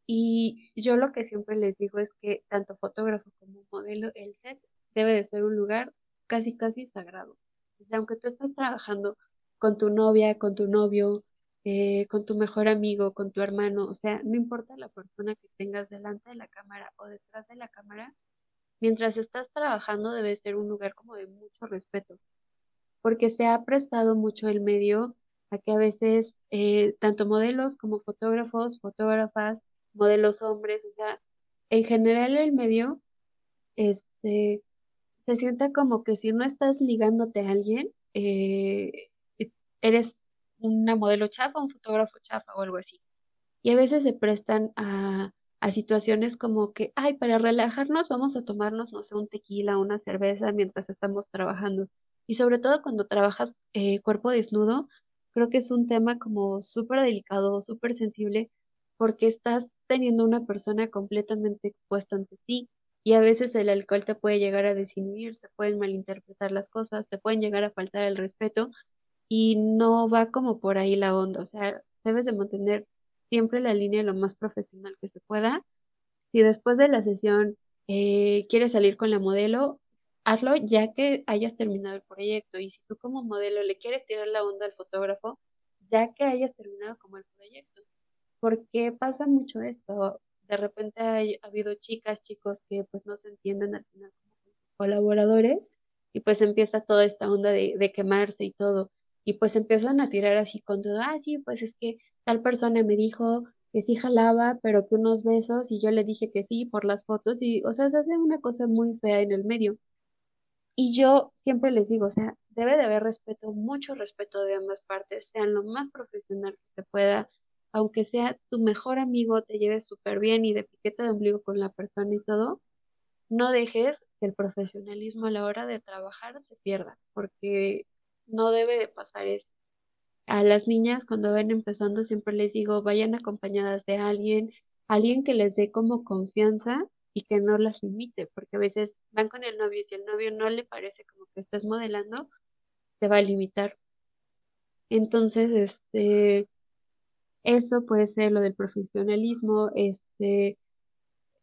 y yo lo que siempre les digo es que tanto fotógrafo como modelo, el set debe de ser un lugar casi, casi sagrado. O sea, aunque tú estás trabajando con tu novia, con tu novio, eh, con tu mejor amigo, con tu hermano, o sea, no importa la persona que tengas delante de la cámara o detrás de la cámara, mientras estás trabajando debe ser un lugar como de mucho respeto, porque se ha prestado mucho el medio a que a veces eh, tanto modelos como fotógrafos, fotógrafas, modelos hombres, o sea, en general el medio, este, se sienta como que si no estás ligándote a alguien, eh, eres una modelo chafa, un fotógrafo chafa o algo así. Y a veces se prestan a, a situaciones como que, ay, para relajarnos vamos a tomarnos, no sé, un tequila, una cerveza mientras estamos trabajando. Y sobre todo cuando trabajas eh, cuerpo desnudo, creo que es un tema como súper delicado, súper sensible, porque estás teniendo una persona completamente expuesta ante ti. Y a veces el alcohol te puede llegar a desinhibir, se pueden malinterpretar las cosas, te pueden llegar a faltar el respeto y no va como por ahí la onda, o sea, debes de mantener siempre la línea lo más profesional que se pueda. Si después de la sesión eh, quieres salir con la modelo, hazlo ya que hayas terminado el proyecto. Y si tú como modelo le quieres tirar la onda al fotógrafo, ya que hayas terminado como el proyecto. Porque pasa mucho esto. De repente ha habido chicas, chicos que pues no se entienden al final como colaboradores y pues empieza toda esta onda de, de quemarse y todo y pues empiezan a tirar así con todo, ah, sí, pues es que tal persona me dijo que sí jalaba, pero que unos besos y yo le dije que sí por las fotos y, o sea, se hace una cosa muy fea en el medio. Y yo siempre les digo, o sea, debe de haber respeto, mucho respeto de ambas partes, sean lo más profesional que se pueda, aunque sea tu mejor amigo, te lleves súper bien y de piquete de ombligo con la persona y todo, no dejes que el profesionalismo a la hora de trabajar se pierda, porque no debe de pasar eso. A las niñas cuando ven empezando siempre les digo, vayan acompañadas de alguien, alguien que les dé como confianza y que no las limite, porque a veces van con el novio y si el novio no le parece como que estás modelando, te va a limitar. Entonces, este, eso puede ser lo del profesionalismo, este,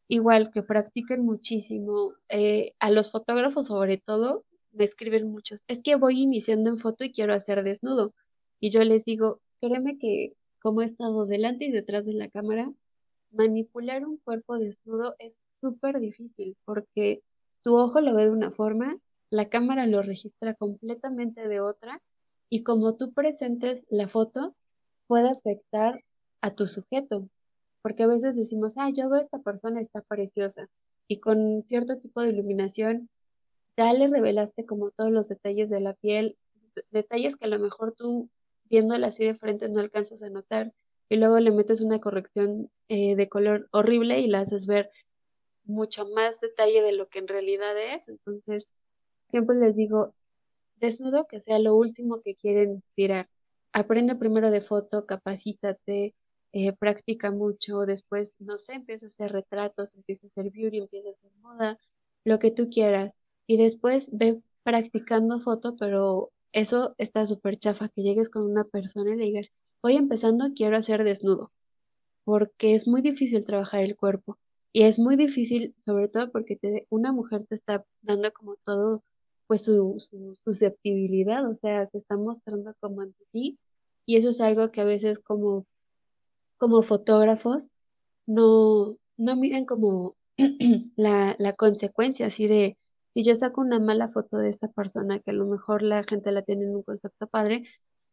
igual que practiquen muchísimo, eh, a los fotógrafos sobre todo, me escriben muchos, es que voy iniciando en foto y quiero hacer desnudo. Y yo les digo, créeme que como he estado delante y detrás de la cámara, manipular un cuerpo desnudo es súper difícil porque tu ojo lo ve de una forma, la cámara lo registra completamente de otra y como tú presentes la foto puede afectar a tu sujeto. Porque a veces decimos, ah, yo veo a esta persona, está preciosa. Y con cierto tipo de iluminación ya le revelaste como todos los detalles de la piel, detalles que a lo mejor tú viéndola así de frente no alcanzas a notar y luego le metes una corrección eh, de color horrible y la haces ver mucho más detalle de lo que en realidad es. Entonces, siempre les digo, desnudo que sea lo último que quieren tirar. Aprende primero de foto, capacítate, eh, practica mucho, después, no sé, empieza a hacer retratos, empieza a hacer beauty, empieza a hacer moda, lo que tú quieras. Y después ve practicando foto, pero eso está súper chafa, que llegues con una persona y le digas, voy empezando, quiero hacer desnudo, porque es muy difícil trabajar el cuerpo. Y es muy difícil, sobre todo porque te, una mujer te está dando como todo, pues su, su susceptibilidad, o sea, se está mostrando como ante ti y eso es algo que a veces como, como fotógrafos no, no miden como la, la consecuencia así de si yo saco una mala foto de esta persona, que a lo mejor la gente la tiene en un concepto padre,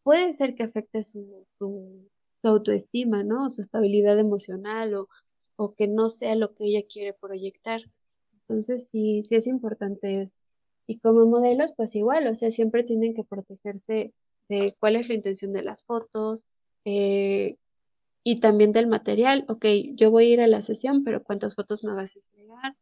puede ser que afecte su, su, autoestima, ¿no? Su estabilidad emocional o, o que no sea lo que ella quiere proyectar. Entonces, sí, sí es importante eso. Y como modelos, pues igual, o sea, siempre tienen que protegerse de cuál es la intención de las fotos eh, y también del material. Ok, yo voy a ir a la sesión, pero ¿cuántas fotos me vas a entregar?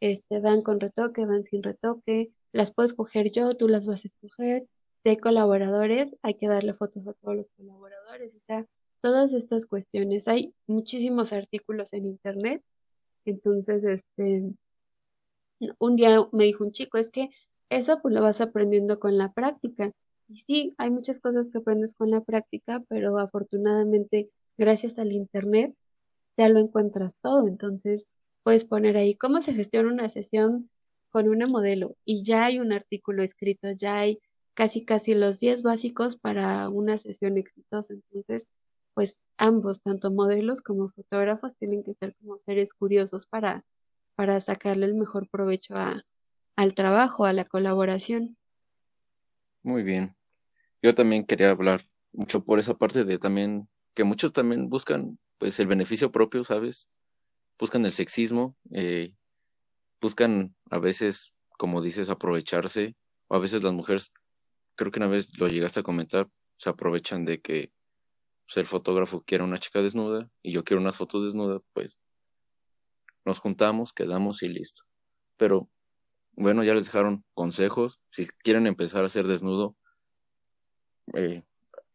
Este, van con retoque, van sin retoque, las puedo escoger yo, tú las vas a escoger. Hay colaboradores, hay que darle fotos a todos los colaboradores, o sea, todas estas cuestiones. Hay muchísimos artículos en internet, entonces, este, un día me dijo un chico, es que eso pues lo vas aprendiendo con la práctica. Y sí, hay muchas cosas que aprendes con la práctica, pero afortunadamente, gracias al internet, ya lo encuentras todo. Entonces, puedes poner ahí cómo se gestiona una sesión con una modelo y ya hay un artículo escrito, ya hay casi casi los 10 básicos para una sesión exitosa. Entonces, pues ambos, tanto modelos como fotógrafos, tienen que ser como seres curiosos para, para sacarle el mejor provecho a, al trabajo, a la colaboración. Muy bien. Yo también quería hablar mucho por esa parte de también que muchos también buscan pues el beneficio propio, ¿sabes? Buscan el sexismo, eh, buscan a veces, como dices, aprovecharse, o a veces las mujeres, creo que una vez lo llegaste a comentar, se aprovechan de que pues, el fotógrafo quiere una chica desnuda y yo quiero unas fotos desnudas, pues nos juntamos, quedamos y listo. Pero bueno, ya les dejaron consejos. Si quieren empezar a ser desnudo, eh,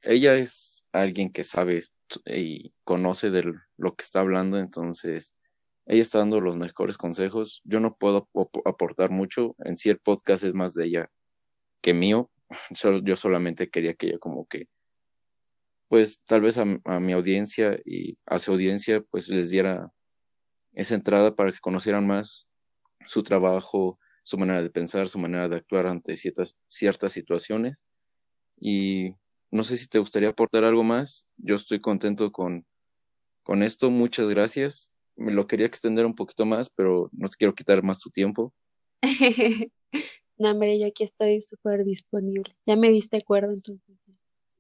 ella es alguien que sabe y conoce de lo que está hablando, entonces ella está dando los mejores consejos. Yo no puedo aportar mucho. En sí, el podcast es más de ella que mío. Yo solamente quería que ella como que, pues tal vez a, a mi audiencia y a su audiencia, pues les diera esa entrada para que conocieran más su trabajo, su manera de pensar, su manera de actuar ante ciertas, ciertas situaciones. Y no sé si te gustaría aportar algo más. Yo estoy contento con, con esto. Muchas gracias. Me lo quería extender un poquito más, pero no te quiero quitar más tu tiempo. no, hombre, yo aquí estoy súper disponible. Ya me diste acuerdo, entonces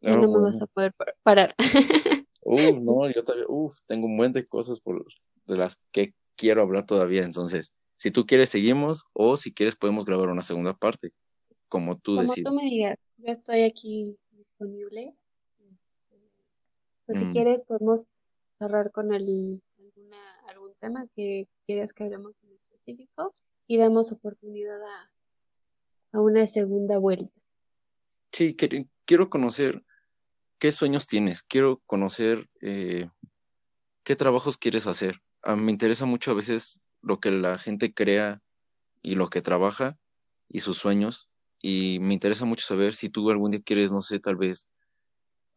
ya ah, no me vas a poder parar. uf, no, yo también, uf, tengo un buen de cosas por, de las que quiero hablar todavía. Entonces, si tú quieres, seguimos o si quieres, podemos grabar una segunda parte, como tú como decides. tú me digas, yo estoy aquí disponible. Pues, si mm. quieres, podemos cerrar con el, alguna, algún tema que quieras que hablemos en específico y damos oportunidad a, a una segunda vuelta. Sí, quiero conocer qué sueños tienes, quiero conocer eh, qué trabajos quieres hacer. A me interesa mucho a veces lo que la gente crea y lo que trabaja y sus sueños. Y me interesa mucho saber si tú algún día quieres, no sé, tal vez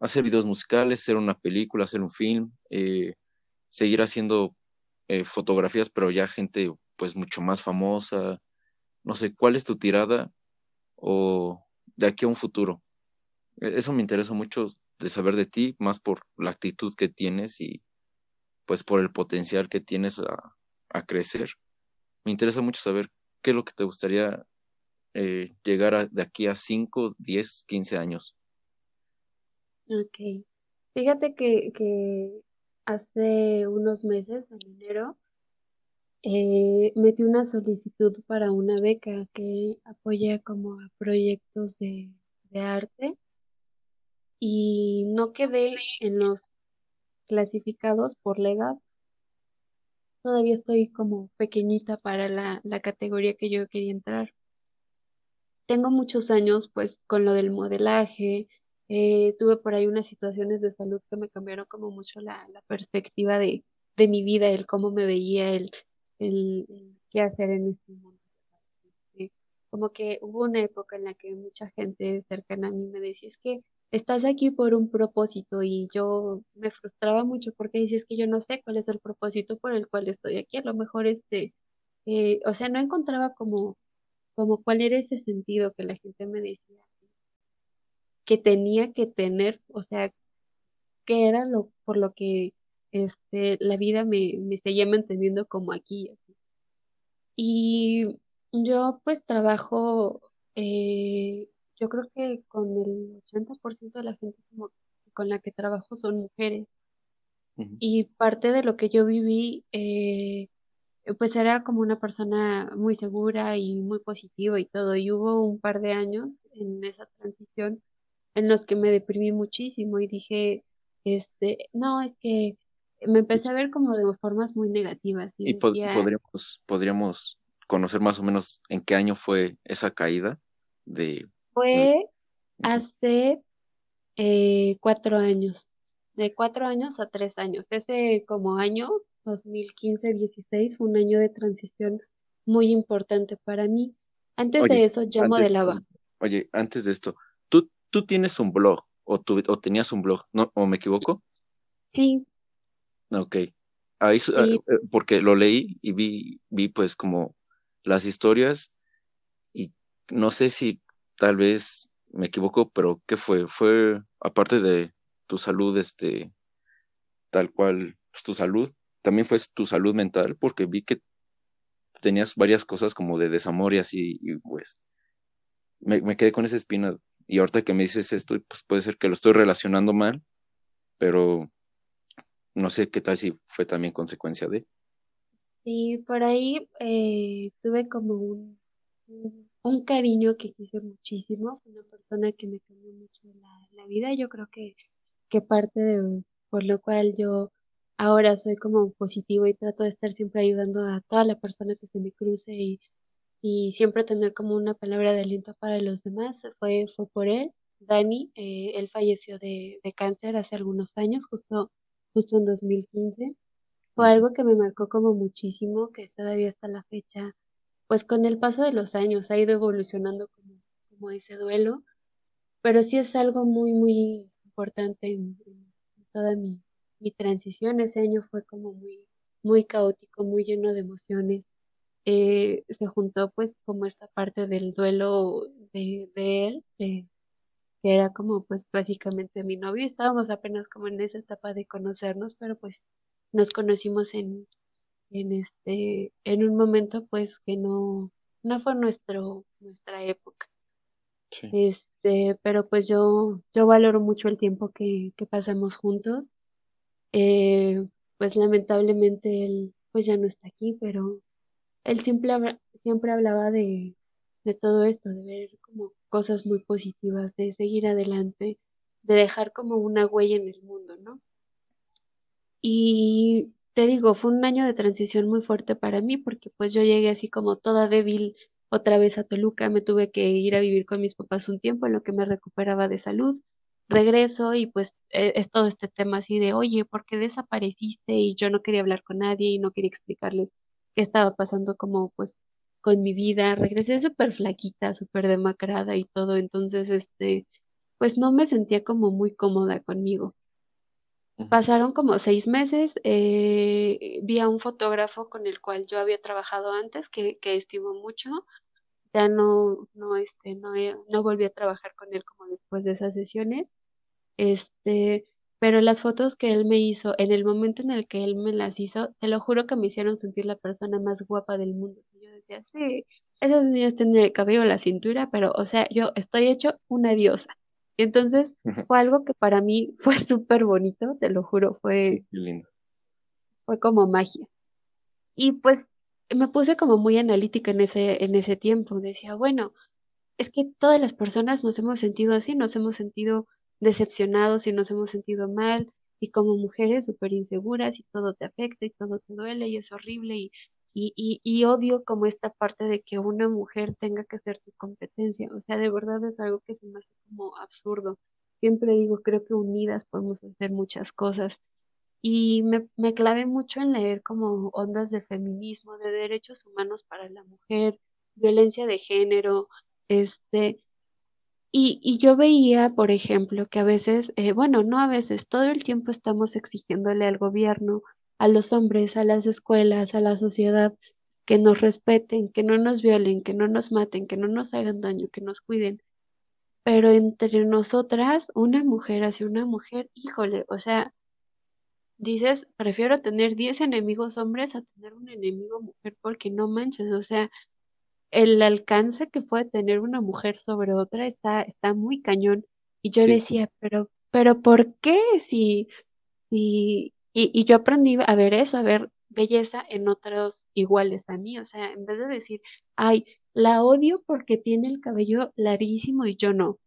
hacer videos musicales, hacer una película, hacer un film, eh, seguir haciendo eh, fotografías, pero ya gente pues mucho más famosa. No sé, ¿cuál es tu tirada o de aquí a un futuro? E-, eso me interesa mucho de saber de ti, más por la actitud que tienes y pues por el potencial que tienes a, a crecer. Me interesa mucho saber qué es lo que te gustaría eh, llegar de aquí a 5, 10, 15 años. Ok. Fíjate que, que hace unos meses, en enero, eh, metí una solicitud para una beca que apoya como a proyectos de, de arte y no quedé en los clasificados por la edad, todavía estoy como pequeñita para la, la categoría que yo quería entrar. Tengo muchos años pues con lo del modelaje, eh, tuve por ahí unas situaciones de salud que me cambiaron como mucho la, la perspectiva de, de mi vida, el cómo me veía, el, el, qué hacer en este mundo. Como que hubo una época en la que mucha gente cercana a mí me decía, es que estás aquí por un propósito y yo me frustraba mucho porque dices que yo no sé cuál es el propósito por el cual estoy aquí. A lo mejor este, eh, o sea, no encontraba como, como cuál era ese sentido que la gente me decía que tenía que tener, o sea, que era lo por lo que este, la vida me, me seguía manteniendo como aquí. Y yo pues trabajo eh, yo creo que con el 80% de la gente como con la que trabajo son mujeres. Y parte de lo que yo viví, eh, pues era como una persona muy segura y muy positiva y todo. Y hubo un par de años en esa transición en los que me deprimí muchísimo y dije, este, no, es que me empecé a ver como de formas muy negativas. Y, podríamos, podríamos conocer más o menos en qué año fue esa caída de... Fue hace eh, cuatro años, de cuatro años a tres años. Ese como año 2015-16 fue un año de transición muy importante para mí. Antes de eso ya modelaba. Oye, antes de esto, ¿tú, tú tienes un blog o, tú, o tenías un blog, ¿no? ¿O me equivoco? Sí. Ok. Ahí, eh, porque lo leí y vi, vi pues como las historias y no sé si tal vez me equivoco, pero ¿qué fue? Fue aparte de tu salud, este, tal cual, pues, tu salud, también fue tu salud mental, porque vi que tenías varias cosas como de desamor y así, y pues me, quedé con esa espina. Y ahorita que me dices esto, pues puede ser que lo estoy relacionando mal, pero no sé qué tal si fue también consecuencia de. Sí, por ahí eh, tuve como un, un, cariño que quise muchísimo, una persona que me cambió mucho la, la vida. Yo creo que, que parte de por lo cual yo ahora soy como positivo y trato de estar siempre ayudando a toda la persona que se me cruce y, y siempre tener como una palabra de aliento para los demás. Fue, fue por él, Dani, eh, él falleció de, de cáncer hace algunos años, justo, justo en 2015. Fue algo que me marcó como muchísimo, que todavía hasta la fecha, pues con el paso de los años ha ido evolucionando como, como ese duelo, pero sí es algo muy, muy importante en toda mi, mi transición ese año fue como muy, muy caótico, muy lleno de emociones. Eh, se juntó pues como esta parte del duelo de, de él, que era como pues básicamente mi novio. Estábamos apenas como en esa etapa de conocernos, pero pues nos conocimos en, en este, en un momento pues que no, no fue nuestro, nuestra época. Este, pero pues yo, yo valoro mucho el tiempo que, que pasamos juntos eh, pues lamentablemente él pues ya no está aquí, pero él siempre, siempre hablaba de, de todo esto, de ver como cosas muy positivas, de seguir adelante, de dejar como una huella en el mundo, ¿no? Y te digo, fue un año de transición muy fuerte para mí porque pues yo llegué así como toda débil otra vez a Toluca, me tuve que ir a vivir con mis papás un tiempo en lo que me recuperaba de salud regreso y pues e, es todo este tema así de, oye, ¿por qué desapareciste? Y yo no quería hablar con nadie y no quería explicarles qué estaba pasando como pues con mi vida. Regresé súper flaquita, súper demacrada y todo, entonces este, pues no me sentía como muy cómoda conmigo. Pasaron como seis meses, eh, vi a un fotógrafo con el cual yo había trabajado antes, que, que estimo mucho, ya no, no, este, no, no volví a trabajar con él como después de esas sesiones, este, pero las fotos que él me hizo, en el momento en el que él me las hizo, te lo juro que me hicieron sentir la persona más guapa del mundo. Yo decía, sí, esas niñas tienen el cabello la cintura, pero, o sea, yo estoy hecho una diosa. Entonces fue algo que para mí fue súper bonito, te lo juro, fue, lindo. fue como magia. Y pues me puse como muy analítica en ese, en ese tiempo. Decía, bueno, es que todas las personas nos hemos sentido así, nos hemos sentido decepcionados y nos hemos sentido mal y como mujeres súper inseguras y todo te afecta y todo te duele y es horrible y, y, y, odio como esta parte de que una mujer tenga que hacer tu competencia. O sea, de verdad es algo que se me hace como absurdo. Siempre digo, creo que unidas podemos hacer muchas cosas y me, me clavé mucho en leer como ondas de feminismo, de derechos humanos para la mujer, violencia de género, este, y, y yo veía, por ejemplo, que a veces, eh, bueno, no a veces, todo el tiempo estamos exigiéndole al gobierno, a los hombres, a las escuelas, a la sociedad, que nos respeten, que no nos violen, que no nos maten, que no nos hagan daño, que nos cuiden. Pero entre nosotras, una mujer hacia una mujer, híjole, o sea, dices, prefiero tener 10 enemigos hombres a tener un enemigo mujer porque no manches, o sea, el alcance que puede tener una mujer sobre otra está, está muy cañón. Y yo decía, pero, pero ¿por qué? Si, si, y, y yo aprendí a ver eso, a ver, belleza en otros iguales a mí. O sea, en vez de decir, ay, la odio porque tiene el cabello larguísimo y yo no.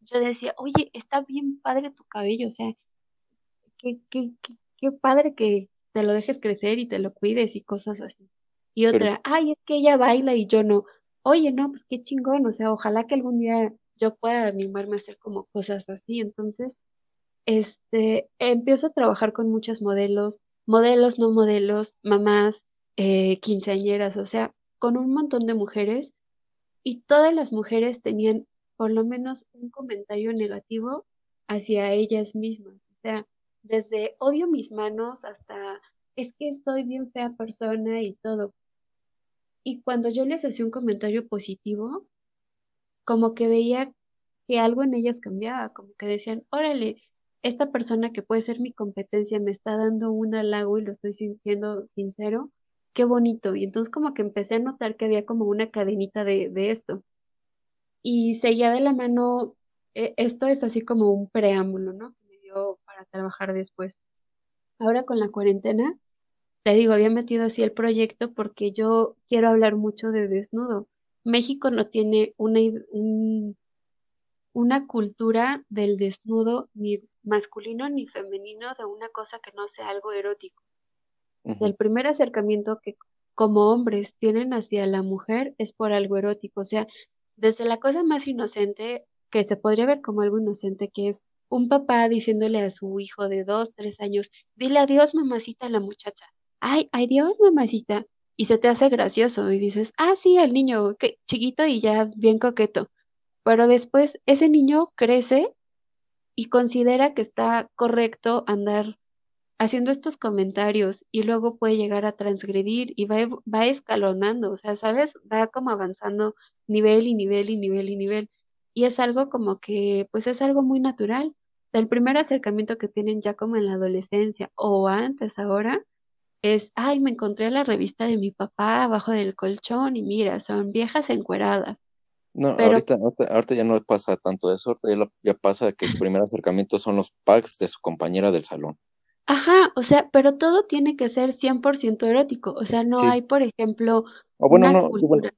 Yo decía, oye, está bien padre tu cabello, o sea, qué, qué, qué, qué padre que te lo dejes crecer y te lo cuides y cosas así. Y Pero, otra, ay, es que ella baila y yo no. Oye, no, pues qué chingón, o sea, ojalá que algún día yo pueda animarme a hacer como cosas así. Entonces, este, empiezo a trabajar con muchos modelos, modelos, no modelos, mamás, eh, quinceañeras, o sea, con un montón de mujeres y todas las mujeres tenían por lo menos un comentario negativo hacia ellas mismas. O sea, desde odio mis manos hasta es que soy bien fea persona y todo. Y cuando yo les hacía un comentario positivo, como que veía que algo en ellas cambiaba, como que decían, órale, esta persona que puede ser mi competencia me está dando un halago y lo estoy sin- siendo sincero, qué bonito. Y entonces como que empecé a notar que había como una cadenita de, de esto. Y seguía de la mano, eh, esto es así como un preámbulo, ¿no? Que me dio para trabajar después. Ahora con la cuarentena, te digo, había metido así el proyecto porque yo quiero hablar mucho de desnudo. México no tiene una, un- una cultura del desnudo ni masculino ni femenino de una cosa que no sea algo erótico. El primer acercamiento que como hombres tienen hacia la mujer es por algo erótico, o sea, desde la cosa más inocente, que se podría ver como algo inocente, que es un papá diciéndole a su hijo de dos, tres años, dile adiós, mamacita, a la muchacha. Ay, adiós, mamacita. Y se te hace gracioso y dices, ah, sí, al niño, que chiquito y ya bien coqueto. Pero después ese niño crece y considera que está correcto andar haciendo estos comentarios y luego puede llegar a transgredir y va, va escalonando, o sea, ¿sabes? Va como avanzando nivel y nivel y nivel y nivel. Y es algo como que, pues es algo muy natural. El primer acercamiento que tienen ya como en la adolescencia o antes ahora es, ay, me encontré la revista de mi papá abajo del colchón y mira, son viejas encueradas. No, Pero ahorita, ahorita, ahorita ya no pasa tanto eso, ya, lo- ya pasa que su primer acercamiento son los packs de su compañera del salón. Ajá, o sea, pero todo tiene que ser 100% erótico, o sea, no Sí, hay, por ejemplo, o bueno, una no, yo, bueno, cultura.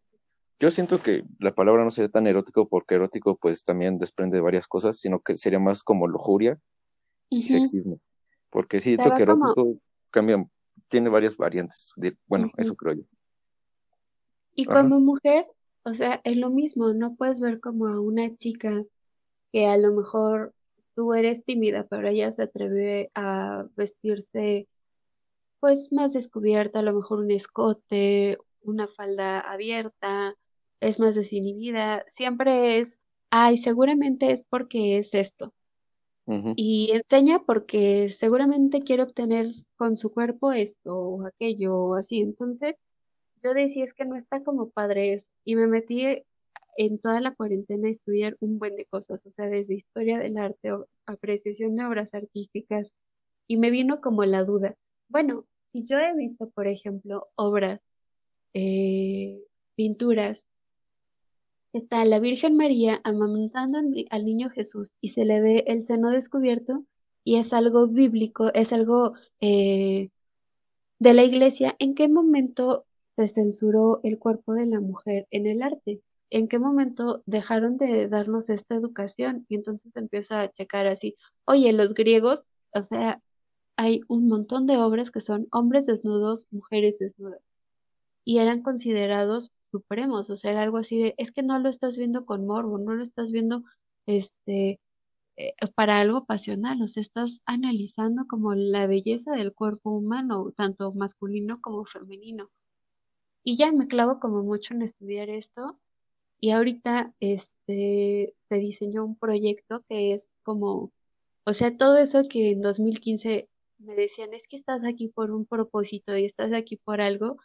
yo siento que la palabra no sería tan erótico porque erótico pues también desprende de varias cosas, sino que sería más como lujuria y sexismo, porque Se siento que como, erótico cambia, tiene varias variantes, de, bueno, eso creo yo. Y Ajá, como mujer, o sea, es lo mismo, no puedes ver como a una chica que a lo mejor tú eres tímida, pero ella se atreve a vestirse pues más descubierta, a lo mejor un escote, una falda abierta, es más desinhibida, siempre es, ay, seguramente es porque es esto. Y enseña porque seguramente quiere obtener con su cuerpo esto o aquello o así. Entonces, yo decía, es que no está como padre eso. Y me metí en toda la cuarentena a estudiar un buen de cosas, o sea, desde historia del arte, o apreciación de obras artísticas, y me vino como la duda. Bueno, si yo he visto, por ejemplo, obras, eh, pinturas, está la Virgen María amamantando al ni- al niño Jesús y se le ve el seno descubierto y es algo bíblico, es algo eh, de la iglesia, ¿en qué momento se censuró el cuerpo de la mujer en el arte? ¿En qué momento dejaron de darnos esta educación? Y entonces empieza a checar así, oye, los griegos, o sea, hay un montón de obras que son hombres desnudos, mujeres desnudas, y eran considerados supremos, o sea, algo así de, es que no lo estás viendo con morbo, no lo estás viendo, este, eh, para algo pasional, o sea, estás analizando como la belleza del cuerpo humano, tanto masculino como femenino. Y ya me clavo como mucho en estudiar esto y ahorita este se diseñó un proyecto que es como, o sea, todo eso que en 2015 me decían, es que estás aquí por un propósito y estás aquí por algo,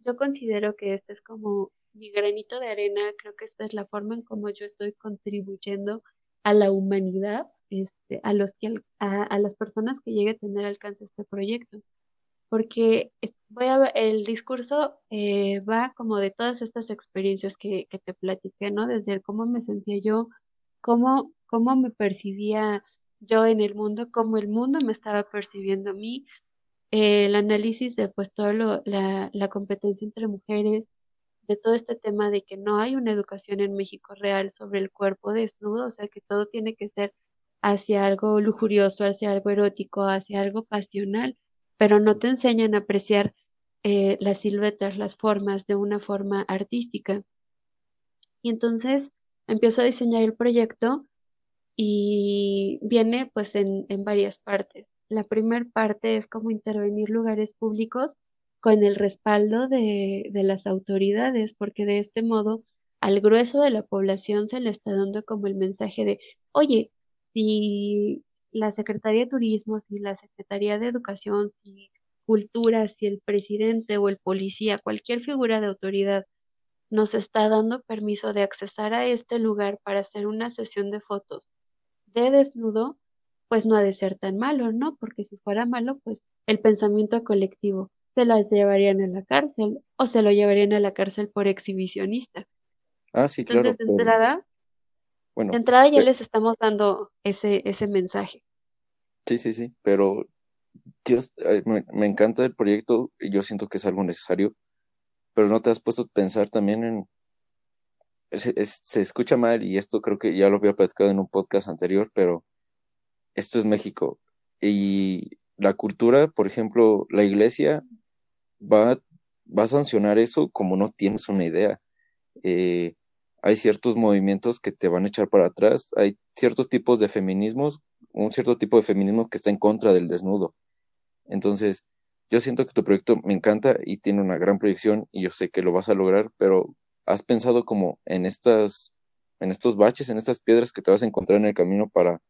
yo considero que este es como mi granito de arena, creo que esta es la forma en cómo yo estoy contribuyendo a la humanidad, este, a los que, a, a las personas que llegue a tener alcance este proyecto porque voy a ver, el discurso eh, va como de todas estas experiencias que, que te platiqué, ¿no? Desde el cómo me sentía yo, cómo, cómo me percibía yo en el mundo, cómo el mundo me estaba percibiendo a mí, eh, el análisis de pues todo lo, la, la competencia entre mujeres, de todo este tema de que no hay una educación en México real sobre el cuerpo desnudo, o sea que todo tiene que ser hacia algo lujurioso, hacia algo erótico, hacia algo pasional, pero no te enseñan a apreciar eh, las siluetas, las formas de una forma artística. Y entonces empiezo a diseñar el proyecto y viene pues en, en varias partes. La primera parte es como intervenir lugares públicos con el respaldo de, de las autoridades, porque de este modo al grueso de la población se le está dando como el mensaje de, oye, si la Secretaría de Turismo, si la Secretaría de Educación, si Cultura, si el presidente o el policía, cualquier figura de autoridad nos está dando permiso de accesar a este lugar para hacer una sesión de fotos de desnudo, pues no ha de ser tan malo, ¿no? Porque si fuera malo, pues el pensamiento colectivo se lo llevarían a la cárcel o se lo llevarían a la cárcel por exhibicionista. Ah, sí, claro. Entonces, de entrada, bueno, de entrada ya les estamos dando ese, ese mensaje. Sí, sí, sí, pero Me, encanta el proyecto y yo siento que es algo necesario, pero no te has puesto a pensar también en... se escucha mal y esto creo que ya lo había platicado en un podcast anterior, pero esto es México y la cultura, por ejemplo, la iglesia va, va a sancionar eso como no tienes una idea. Eh, hay ciertos movimientos que te van a echar para atrás, hay ciertos tipos de feminismos, un cierto tipo de feminismo que está en contra del desnudo. Entonces, yo siento que tu proyecto me encanta y tiene una gran proyección y yo sé que lo vas a lograr, pero ¿has pensado como en estas, en estos baches, en estas piedras que te vas a encontrar en el camino para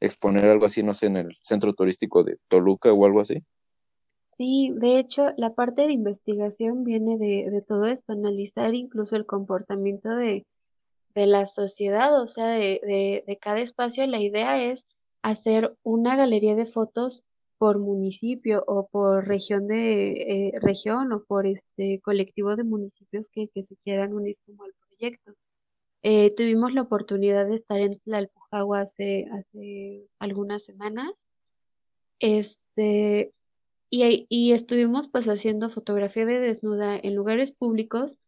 exponer algo así, no sé, en el centro turístico de Toluca o algo así? Sí, de hecho, la parte de investigación viene de, de todo esto, analizar incluso el comportamiento de, de la sociedad, o sea, de, de, de cada espacio. La idea es hacer una galería de fotos por municipio o por región de eh, región o por este colectivo de municipios que, que se quieran unir como al proyecto. Eh, tuvimos la oportunidad de estar en Tlalpujahua hace, hace algunas semanas. Este, y, y estuvimos pues haciendo fotografía de desnuda en lugares públicos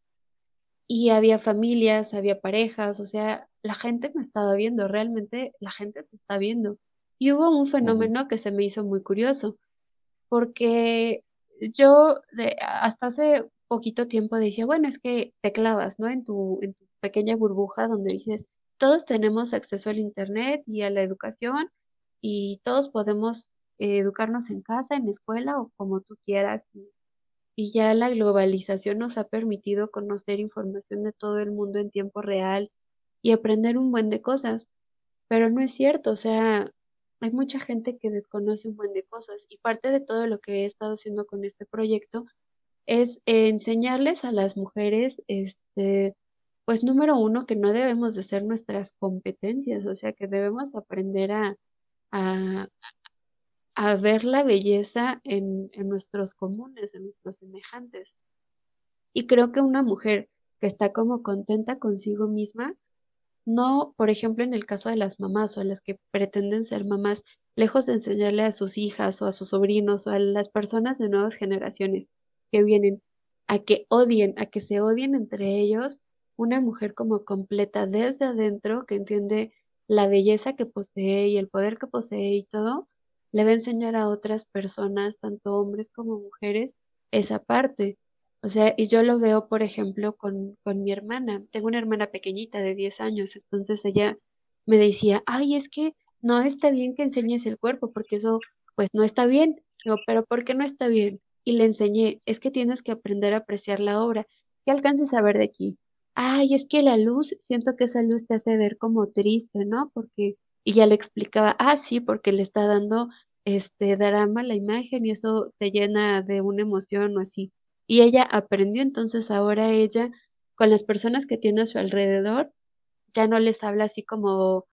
y había familias, había parejas, o sea, la gente me estaba viendo, realmente la gente te está viendo. Y hubo un fenómeno que se me hizo muy curioso, porque yo de, hasta hace poquito tiempo decía, bueno, es que te clavas, ¿no? En tu, en tu pequeña burbuja donde dices, todos tenemos acceso al Internet y a la educación y todos podemos eh, educarnos en casa, en la escuela o como tú quieras. Y, y ya la globalización nos ha permitido conocer información de todo el mundo en tiempo real y aprender un buen de cosas. Pero no es cierto, o sea, hay mucha gente que desconoce un buen de cosas y parte de todo lo que he estado haciendo con este proyecto es enseñarles a las mujeres, este, pues número uno, que no debemos de ser nuestras competencias, o sea, que debemos aprender a, a, a ver la belleza en, en nuestros comunes, en nuestros semejantes. Y creo que una mujer que está como contenta consigo misma, no, por ejemplo, en el caso de las mamás o las que pretenden ser mamás, lejos de enseñarle a sus hijas o a sus sobrinos o a las personas de nuevas generaciones que vienen a que odien, a que se odien entre ellos, una mujer como completa desde adentro, que entiende la belleza que posee y el poder que posee y todo, le va a enseñar a otras personas, tanto hombres como mujeres, esa parte. O sea, y yo lo veo, por ejemplo, con, con mi hermana. Tengo una hermana pequeñita de 10 años, entonces ella me decía, ay, es que no está bien que enseñes el cuerpo, porque eso, pues, no está bien. Digo, pero ¿por qué no está bien? Y le enseñé, es que tienes que aprender a apreciar la obra. ¿Qué alcances a ver de aquí? Ay, es que la luz, siento que esa luz te hace ver como triste, ¿no? Porque, y ya le explicaba, ah, sí, porque le está dando este drama la imagen y eso te llena de una emoción o así. Y ella aprendió, entonces ahora ella, con las personas que tiene a su alrededor, ya no les habla así como,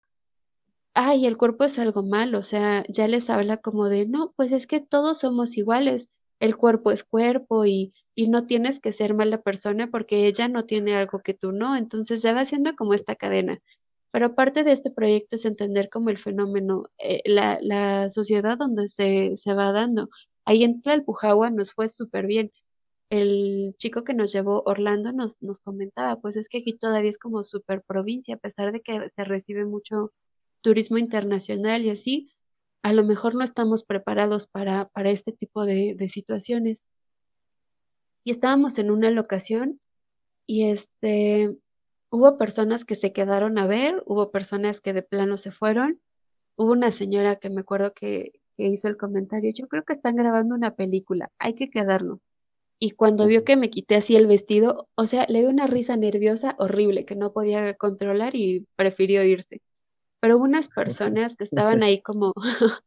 ay, el cuerpo es algo malo, o sea, ya les habla como de, no, pues es que todos somos iguales, el cuerpo es cuerpo y, y no tienes que ser mala persona porque ella no tiene algo que tú no, entonces se va haciendo como esta cadena. Pero parte de este proyecto es entender como el fenómeno, eh, la, la sociedad donde se, se va dando. ahí en Tlalpujagua nos fue súper bien. El chico que nos llevó, Orlando, nos, nos comentaba, pues es que aquí todavía es como súper provincia, a pesar de que se recibe mucho turismo internacional y así, a lo mejor no estamos preparados para, para este tipo de, de situaciones. Y estábamos en una locación y este, hubo personas que se quedaron a ver, hubo personas que de plano se fueron, hubo una señora que me acuerdo que, que hizo el comentario, yo creo que están grabando una película, hay que quedarnos. Y cuando vio que me quité así el vestido, o sea, le dio una risa nerviosa horrible que no podía controlar y prefirió irse. Pero hubo unas personas que estaban ahí como,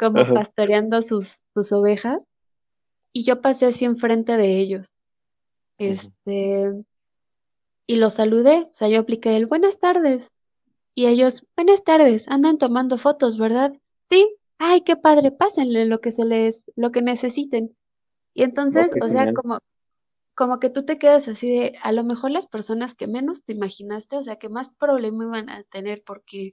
como pastoreando sus, sus ovejas y yo pasé así enfrente de ellos. Este, y los saludé, o sea, yo apliqué el buenas tardes. Y ellos, buenas tardes, andan tomando fotos, ¿verdad? Sí, ay, qué padre, pásenle lo que se les, lo que necesiten. Y entonces, o sea, como, como que tú te quedas así de, a lo mejor las personas que menos te imaginaste, o sea, que más problema iban a tener porque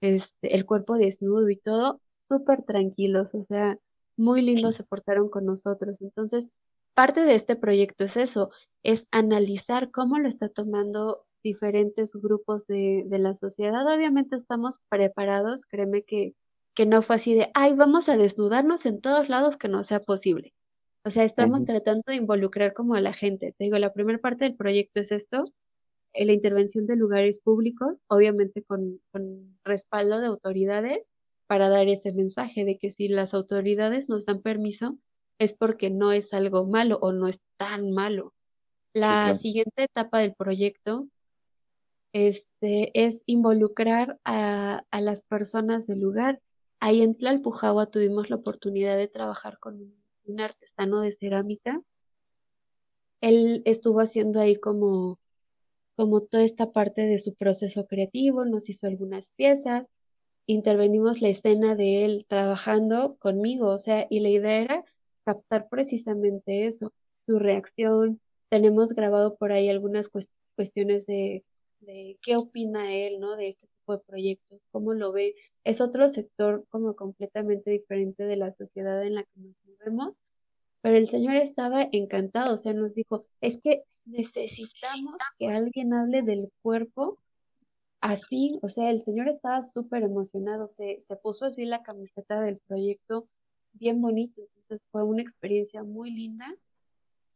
este, el cuerpo desnudo y todo, súper tranquilos, o sea, muy lindos se portaron con nosotros. Entonces, parte de este proyecto es eso, es analizar cómo lo está tomando diferentes grupos de, de la sociedad. Obviamente estamos preparados, créeme que, que no fue así de, ay, vamos a desnudarnos en todos lados que no sea posible. O sea, estamos tratando de involucrar como a la gente. Te digo, la primera parte del proyecto es esto, eh, la intervención de lugares públicos, obviamente con, con respaldo de autoridades, para dar ese mensaje de que si las autoridades nos dan permiso, es porque no es algo malo o no es tan malo. La siguiente etapa del proyecto este, es involucrar a, a, las personas del lugar. Ahí en Tlalpujagua tuvimos la oportunidad de trabajar con un, un artesano de cerámica. Él estuvo haciendo ahí como, como toda esta parte de su proceso creativo, nos hizo algunas piezas, intervenimos la escena de él trabajando conmigo, o sea, y la idea era captar precisamente eso, su reacción. Tenemos grabado por ahí algunas cuestiones de, de qué opina él, ¿no? De este tipo de proyectos, cómo lo ve. Es otro sector como completamente diferente de la sociedad en la que nos movemos, pero el señor estaba encantado, o sea, nos dijo, es que necesitamos que alguien hable del cuerpo así, o sea, el señor estaba súper emocionado, se, se puso así la camiseta del proyecto bien bonito, entonces fue una experiencia muy linda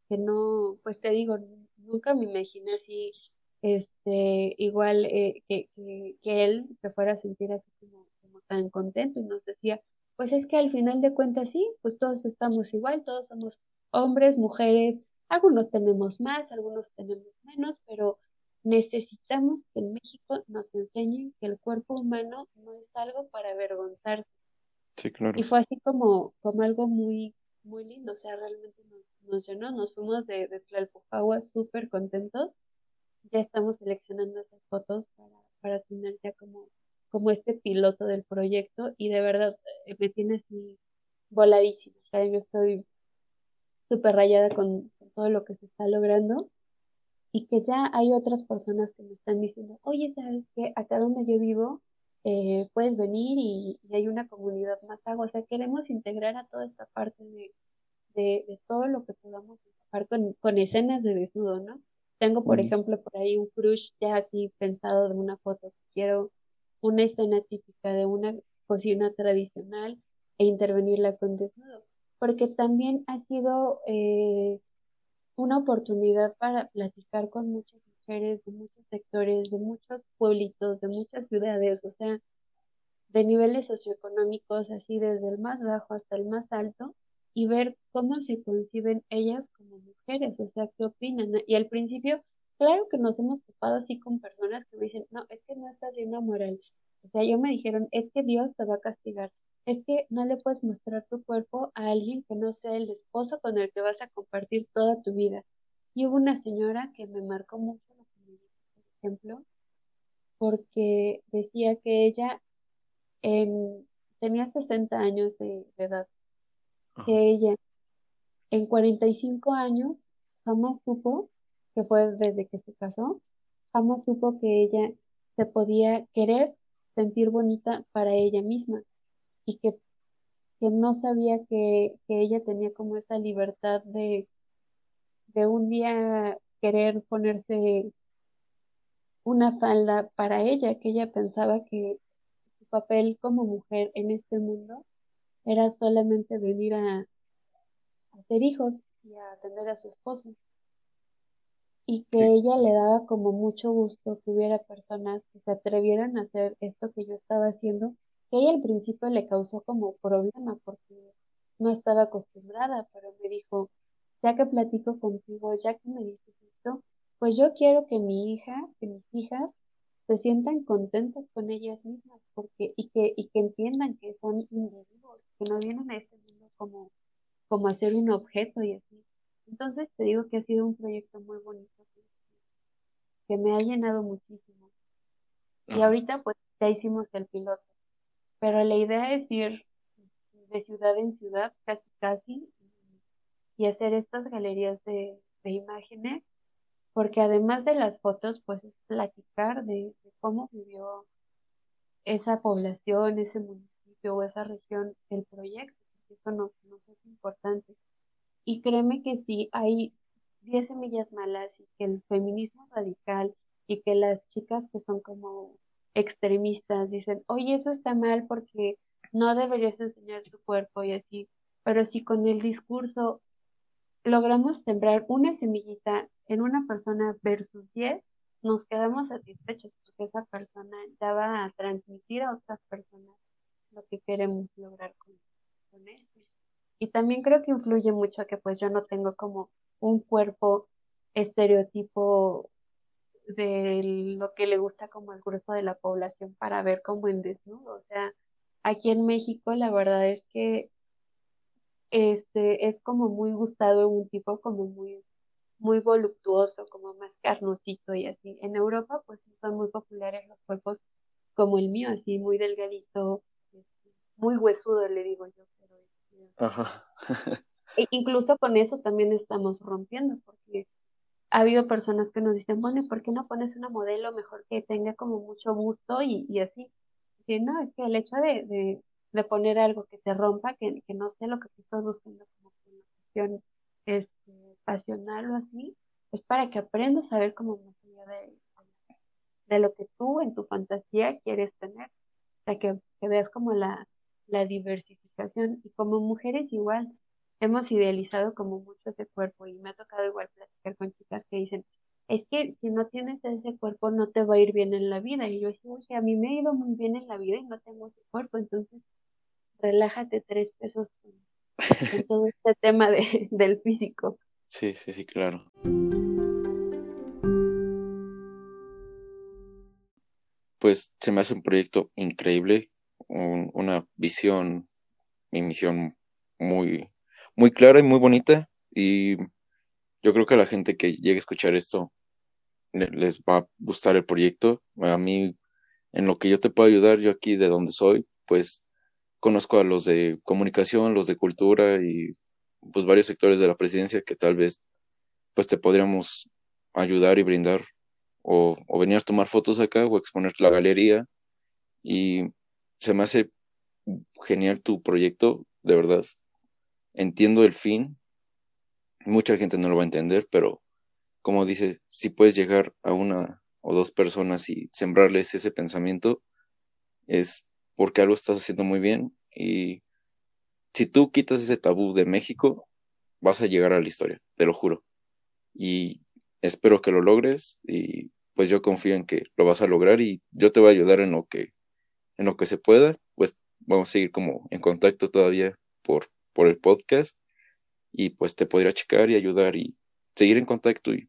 que no, pues te digo, nunca me imaginé así, este, igual eh, que, que, que, él se fuera a sentir así como, tan contento y nos decía, pues es que al final de cuentas sí, pues todos estamos igual, todos somos hombres, mujeres, algunos tenemos más, algunos tenemos menos, pero necesitamos que en México nos enseñen que el cuerpo humano no es algo para avergonzarse. Sí, claro. Y fue así como, como algo muy, muy lindo, o sea, realmente nos, nos llenó, nos fuimos de, de Tlalpujagua súper contentos, ya estamos seleccionando esas fotos para, para tener ya como, como este piloto del proyecto y de verdad eh, me tiene así voladísima, o sea, yo estoy súper rayada con, con todo lo que se está logrando y que ya hay otras personas que me están diciendo, oye, ¿sabes qué? Acá donde yo vivo, eh, puedes venir y, hay una comunidad más agua. O sea, queremos integrar a toda esta parte de, de, de todo lo que podamos trabajar con, con escenas de desnudo, ¿no? Tengo, por ejemplo, por ahí un crush ya aquí pensado de una foto. Quiero una escena típica de una cocina tradicional e intervenirla con desnudo. Porque también ha sido eh, una oportunidad para platicar con muchas mujeres de muchos sectores, de muchos pueblitos, de muchas ciudades, o sea, de niveles socioeconómicos, así desde el más bajo hasta el más alto, y ver cómo se conciben ellas como mujeres, o sea, qué opinan. Y al principio, claro que nos hemos topado así con personas que me dicen, no, es que no estás siendo moral. O sea, yo me dijeron, es que Dios te va a castigar es que no le puedes mostrar tu cuerpo a alguien que no sea el esposo con el que vas a compartir toda tu vida. Y hubo una señora que me marcó mucho por ejemplo, porque decía que ella en, tenía 60 años de, edad, que ella en 45 años jamás supo, que fue desde que se casó, jamás supo que ella se podía querer sentir bonita para ella misma y que que no sabía que, que ella tenía como esa libertad de, de un día querer ponerse una falda para ella, que ella pensaba que su papel como mujer en este mundo era solamente venir a, a hacer hijos y a atender a su esposo. Y que Sí. ella le daba como mucho gusto que hubiera personas que se atrevieran a hacer esto que yo estaba haciendo, que ella al principio le causó como problema porque no estaba acostumbrada, pero me dijo, ya que platico contigo, ya que me dices esto, pues yo quiero que mi hija, que mis hijas se sientan contentas con ellas mismas, porque, y que, y que entiendan que son individuos, que no vienen a este mundo como, como a ser un objeto y así. Entonces te digo que ha sido un proyecto muy bonito, que, me ha llenado muchísimo. Y ahorita pues ya hicimos el piloto, pero la idea es ir de ciudad en ciudad, casi casi, y hacer estas galerías de, de imágenes, porque además de las fotos, pues es platicar de, de cómo vivió esa población, ese municipio o esa región el proyecto, eso nos, nos es importante. Y créeme que si hay 10 semillas malas y que el feminismo radical y que las chicas que son como extremistas dicen, oye, eso está mal porque no deberías enseñar tu cuerpo y así, pero si con el discurso logramos sembrar una semillita en una persona versus 10, nos quedamos satisfechos porque esa persona ya va a transmitir a otras personas lo que queremos lograr con, con esto. Y también creo que influye mucho que pues yo no tengo como un cuerpo estereotipo de lo que le gusta como al grueso de la población para ver como en desnudo. O sea, aquí en México la verdad es que este es como muy gustado un tipo como muy muy voluptuoso, como más carnosito y así. En Europa pues son muy populares los cuerpos como el mío, así muy delgadito, este, muy huesudo le digo yo, E incluso con eso también estamos rompiendo, porque ha habido personas que nos dicen, bueno, ¿y por qué no pones una modelo mejor que tenga como mucho gusto y, y así? Y no, es que el hecho de, de, de poner algo que te rompa, que, que no sé lo que tú estás buscando como una cuestión este, pasional o así, es para que aprendas a ver como más de, de lo que tú en tu fantasía quieres tener. O sea, que, que veas como la, la y como mujeres igual hemos idealizado como mucho ese cuerpo y me ha tocado igual platicar con chicas que dicen, es que si no tienes ese cuerpo no te va a ir bien en la vida. Y yo digo, oye, a mí me ha ido muy bien en la vida y no tengo ese cuerpo, entonces relájate tres pesos con todo este tema de, del físico. Sí, sí, sí, claro. Pues se me hace un proyecto increíble, un- una visión y misión muy, muy clara y muy bonita. Y yo creo que a la gente que llegue a escuchar esto le- les va a gustar el proyecto. A mí, en lo que yo te puedo ayudar, yo aquí de donde soy, pues conozco a los de comunicación, los de cultura y pues varios sectores de la presidencia que tal vez pues te podríamos ayudar y brindar o, o venir a tomar fotos acá o exponer la galería y se me hace genial tu proyecto, de verdad. Entiendo el fin, mucha gente no lo va a entender, pero como dices, si puedes llegar a una o dos personas y sembrarles ese pensamiento, es porque algo estás haciendo muy bien y si tú quitas ese tabú de México, vas a llegar a la historia, te lo juro. Y espero que lo logres y pues yo confío en que lo vas a lograr y yo te voy a ayudar en lo que en lo que se pueda, pues vamos a seguir como en contacto todavía por por el podcast y pues te podría checar y ayudar y seguir en contacto y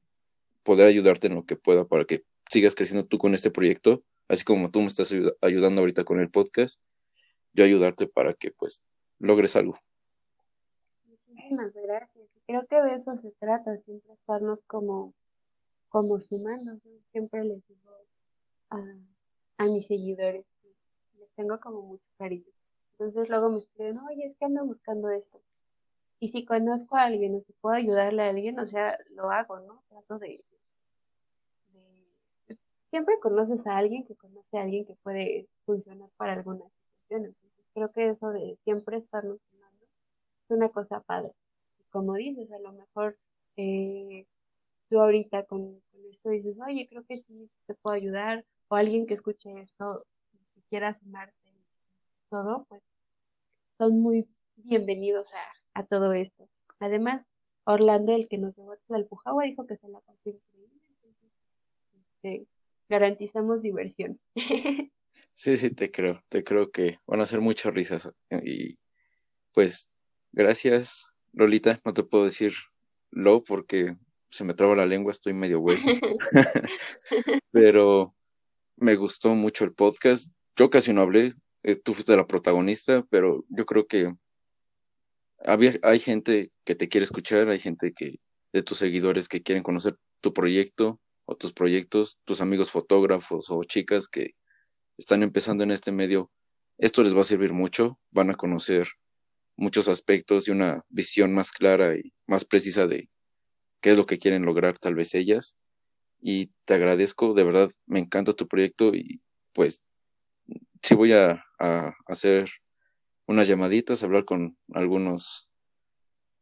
poder ayudarte en lo que pueda para que sigas creciendo tú con este proyecto, así como tú me estás ayud- ayudando ahorita con el podcast, yo ayudarte para que pues logres algo. Muchísimas gracias. Creo que de eso se trata, siempre estarnos como, como sumando. Siempre les digo a, a mis seguidores, tengo como mucho cariño. Entonces luego me escriben, oye, es que ando buscando esto. Y si conozco a alguien o si puedo ayudarle a alguien, o sea, lo hago, ¿no? Trato de, Siempre conoces a alguien que conoce a alguien que puede funcionar para alguna situación. Entonces, creo que eso de siempre estarnos sumando es una cosa padre. Como dices, a lo mejor eh, tú ahorita con, esto dices, oye, creo que sí te puedo ayudar, o alguien que escuche esto, quiera sumarte todo, pues son muy bienvenidos a, a todo esto. Además, Orlando, el que nos llevó a Pujagua, dijo que se la pasó increíble. Este, garantizamos diversión. Sí, sí, te creo. Te creo que van a ser muchas risas. Y pues, gracias, Lolita. No te puedo decir lo porque se me traba la lengua, estoy medio güey. Pero me gustó mucho el podcast. Yo casi no hablé, eh, tú fuiste la protagonista, pero yo creo que había, hay gente que te quiere escuchar, hay gente que de tus seguidores que quieren conocer tu proyecto o tus proyectos, tus amigos fotógrafos o chicas que están empezando en este medio. Esto les va a servir mucho, van a conocer muchos aspectos y una visión más clara y más precisa de qué es lo que quieren lograr tal vez ellas. Y te agradezco, de verdad, me encanta tu proyecto y pues sí voy a, hacer unas llamaditas, hablar con algunos,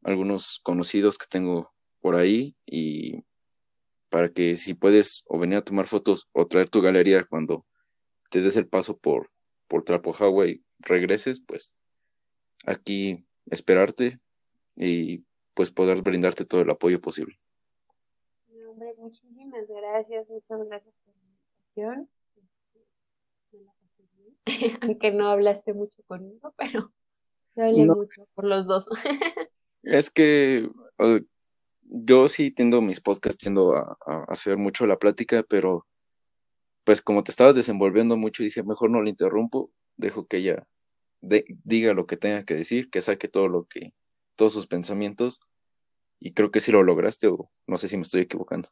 algunos conocidos que tengo por ahí y para que si puedes o venir a tomar fotos o traer tu galería cuando te des el paso por, por Trapo y regreses, pues aquí esperarte y pues poder brindarte todo el apoyo posible. hombre, muchísimas gracias, muchas gracias por la invitación. aunque no hablaste mucho conmigo, pero hablé mucho por los dos. es que yo sí tiendo mis podcasts, tiendo a, hacer mucho la plática, pero pues como te estabas desenvolviendo mucho, dije, mejor no le interrumpo, dejo que ella diga lo que tenga que decir, que saque todo lo que, todos sus pensamientos, y creo que sí lo lograste, o no sé si me estoy equivocando.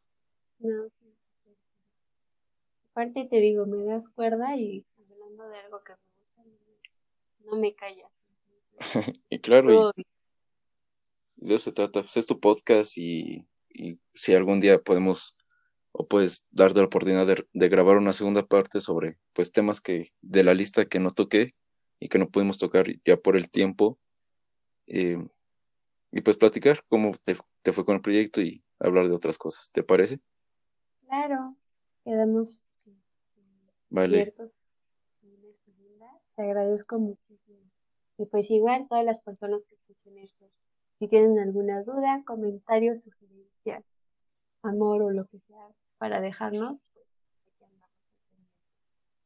No, aparte te digo, me das cuerda y de algo que me gusta, no me calla. y claro, de eso se trata. Pues es tu podcast y, si algún día podemos o puedes darte la oportunidad de, grabar una segunda parte sobre pues temas que de la lista que no toqué y que no pudimos tocar ya por el tiempo eh, y pues platicar cómo te, te, fue con el proyecto y hablar de otras cosas, ¿te parece? Claro, quedamos vale te agradezco muchísimo. Y pues igual todas las personas que escuchen esto, si tienen alguna duda, comentario, sugerencia, amor o lo que sea para dejarnos, pues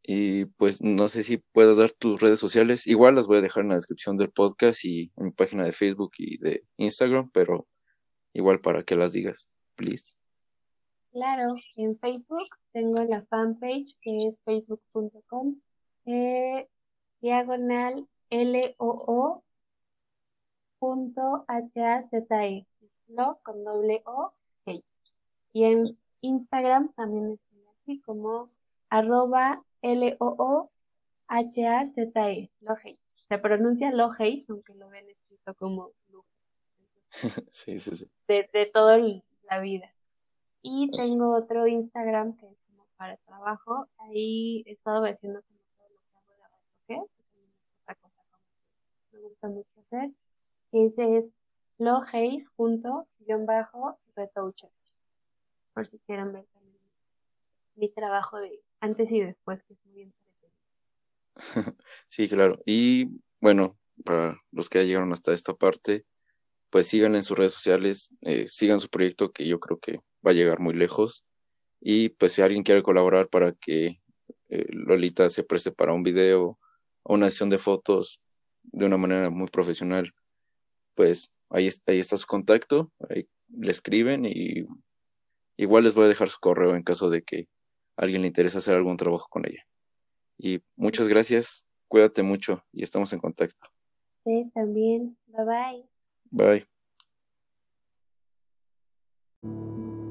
y pues no sé si puedas dar tus redes sociales. Igual las voy a dejar en la descripción del podcast y en mi página de Facebook y de Instagram, pero igual para que las digas, please. Claro, en Facebook tengo la fanpage que es facebook.com eh, diagonal L-O-O punto H-A-Z-E, lo con doble O, Y en Instagram también estoy así como arroba L-O-O H-A-Z-E, Se pronuncia Lohei, aunque lo ven escrito como Lu. sí, sí, sí. De, de toda la vida. Y tengo otro Instagram que es como para trabajo. Ahí he estado haciendo me gusta mucho hacer. Ese es logeis junto guion bajo retoucher. Por si quieren ver también mi trabajo de antes y después, que es muy interesante. sí, claro. Y bueno, para los que ya llegaron hasta esta parte, pues sigan en sus redes sociales, eh, sigan su proyecto que yo creo que va a llegar muy lejos. Y pues si alguien quiere colaborar para que eh, Lolita se preste para un video una sesión de fotos de una manera muy profesional, pues ahí, ahí está su contacto, ahí le escriben y igual les voy a dejar su correo en caso de que a alguien le interese hacer algún trabajo con ella. Y muchas gracias, cuídate mucho y estamos en contacto. Sí, también. Bye bye. Bye.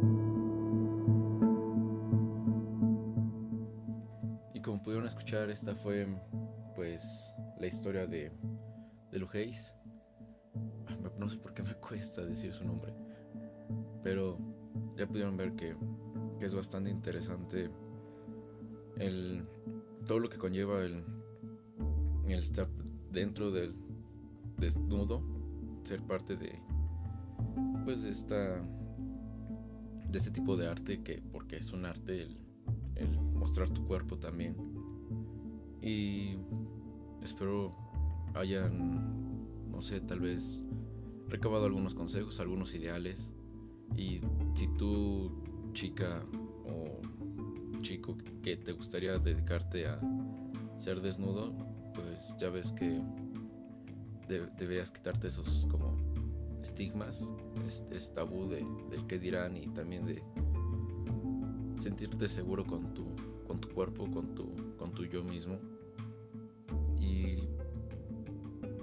Como pudieron escuchar, esta fue pues la historia de, de Lugeis. No sé por qué me cuesta decir su nombre, pero ya pudieron ver que, es bastante interesante el, todo lo que conlleva el, el estar dentro del desnudo ser parte de pues de esta de este tipo de arte que porque es un arte el mostrar tu cuerpo también. Y espero hayan no sé tal vez recabado algunos consejos algunos ideales. Y si tú chica o chico que te gustaría dedicarte a ser desnudo pues ya ves que deberías quitarte esos como estigmas, es, tabú de, del que dirán y también de sentirte seguro con tu, con tu cuerpo, con tu, con tu yo mismo. Y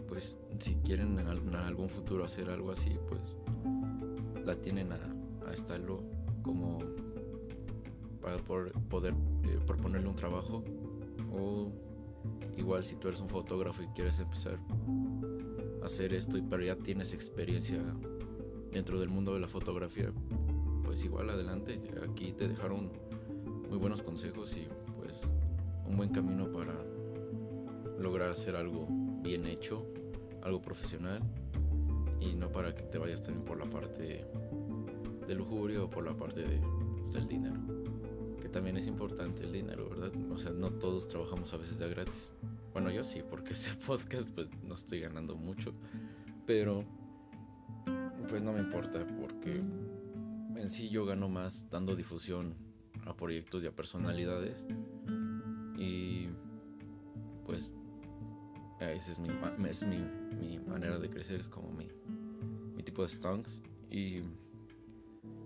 pues si quieren en, algún futuro hacer algo así, pues la tienen a, a estarlo como para poder eh, proponerle un trabajo o igual si tú eres un fotógrafo y quieres empezar hacer esto pero ya tienes experiencia dentro del mundo de la fotografía, pues igual adelante. Aquí te dejaron muy buenos consejos y pues un buen camino para lograr hacer algo bien hecho, algo profesional y no para que te vayas también por la parte de lujuria o por la parte de, pues, del dinero. Que también es importante el dinero, ¿verdad? O sea, no todos trabajamos a veces de gratis. Bueno, yo sí, porque ese podcast pues no estoy ganando mucho, pero pues no me importa porque en sí yo gano más dando difusión a proyectos y a personalidades y pues esa es mi, es mi, mi manera de crecer, es como mi, mi tipo de stunts y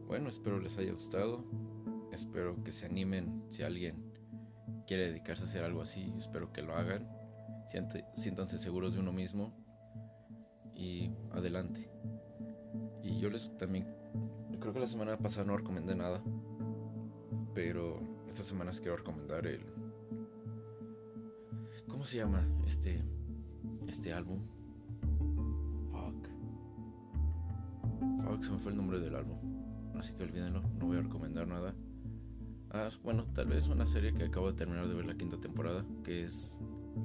bueno, espero les haya gustado, espero que se animen si alguien quiere dedicarse a hacer algo así, espero que lo hagan. siéntanse seguros de uno mismo y adelante. Y yo les también, creo que la semana pasada no recomendé nada, pero esta semana quiero recomendar el... ¿Cómo se llama este, este álbum? Fuck. Fuck, se me fue el nombre del álbum. Así que olvídenlo, no voy a recomendar nada. Ah, bueno, tal vez una serie que acabo de terminar de ver la quinta temporada, que es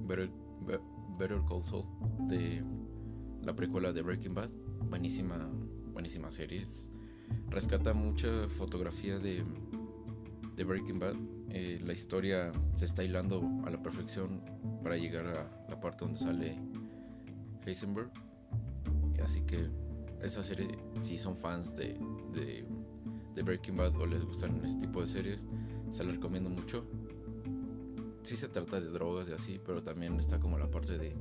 Better, Call Saul, de la precuela de Breaking Bad. Buenísima, buenísima serie. rescata mucha fotografía de, de Breaking Bad. Eh, la historia se está hilando a la perfección para llegar a la parte donde sale Heisenberg. Así que esa serie, si son fans de de Breaking Bad o les gustan este tipo de series, se las recomiendo mucho. Sí se trata de drogas y así, pero también está como la parte de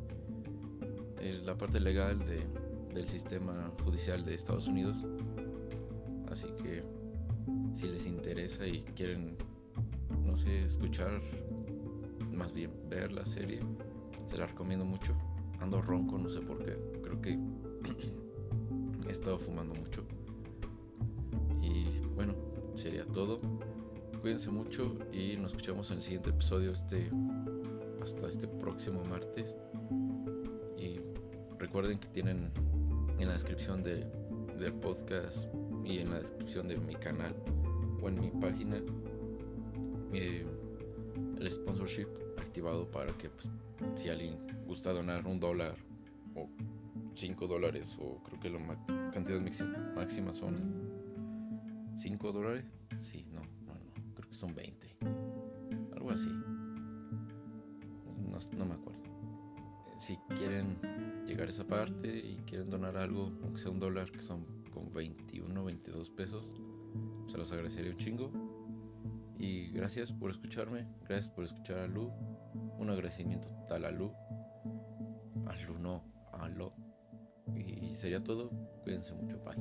eh, la parte legal de, del sistema judicial de Estados Unidos. Así que si les interesa y quieren, no sé, escuchar, más bien ver la serie, se la recomiendo mucho. Ando ronco, no sé por qué. Creo que he estado fumando mucho sería todo. Cuídense mucho y nos escuchamos en el siguiente episodio este hasta este próximo martes. Y recuerden que tienen en la descripción de, del podcast y en la descripción de mi canal o en mi página eh, el sponsorship activado para que pues, si alguien gusta donar un dólar o cinco dólares o creo que la cantidad máxima son 5 dólares. Sí, no, no, no. Creo que son 20. Algo así. No, me acuerdo. Si quieren llegar a esa parte y quieren donar algo, aunque sea un dólar, que son como 21, 22 pesos, se los agradecería un chingo. Y gracias por escucharme, gracias por escuchar a Lu. Un agradecimiento total a Lu. A Lu no, a Lo. Y sería todo. Cuídense mucho, bye.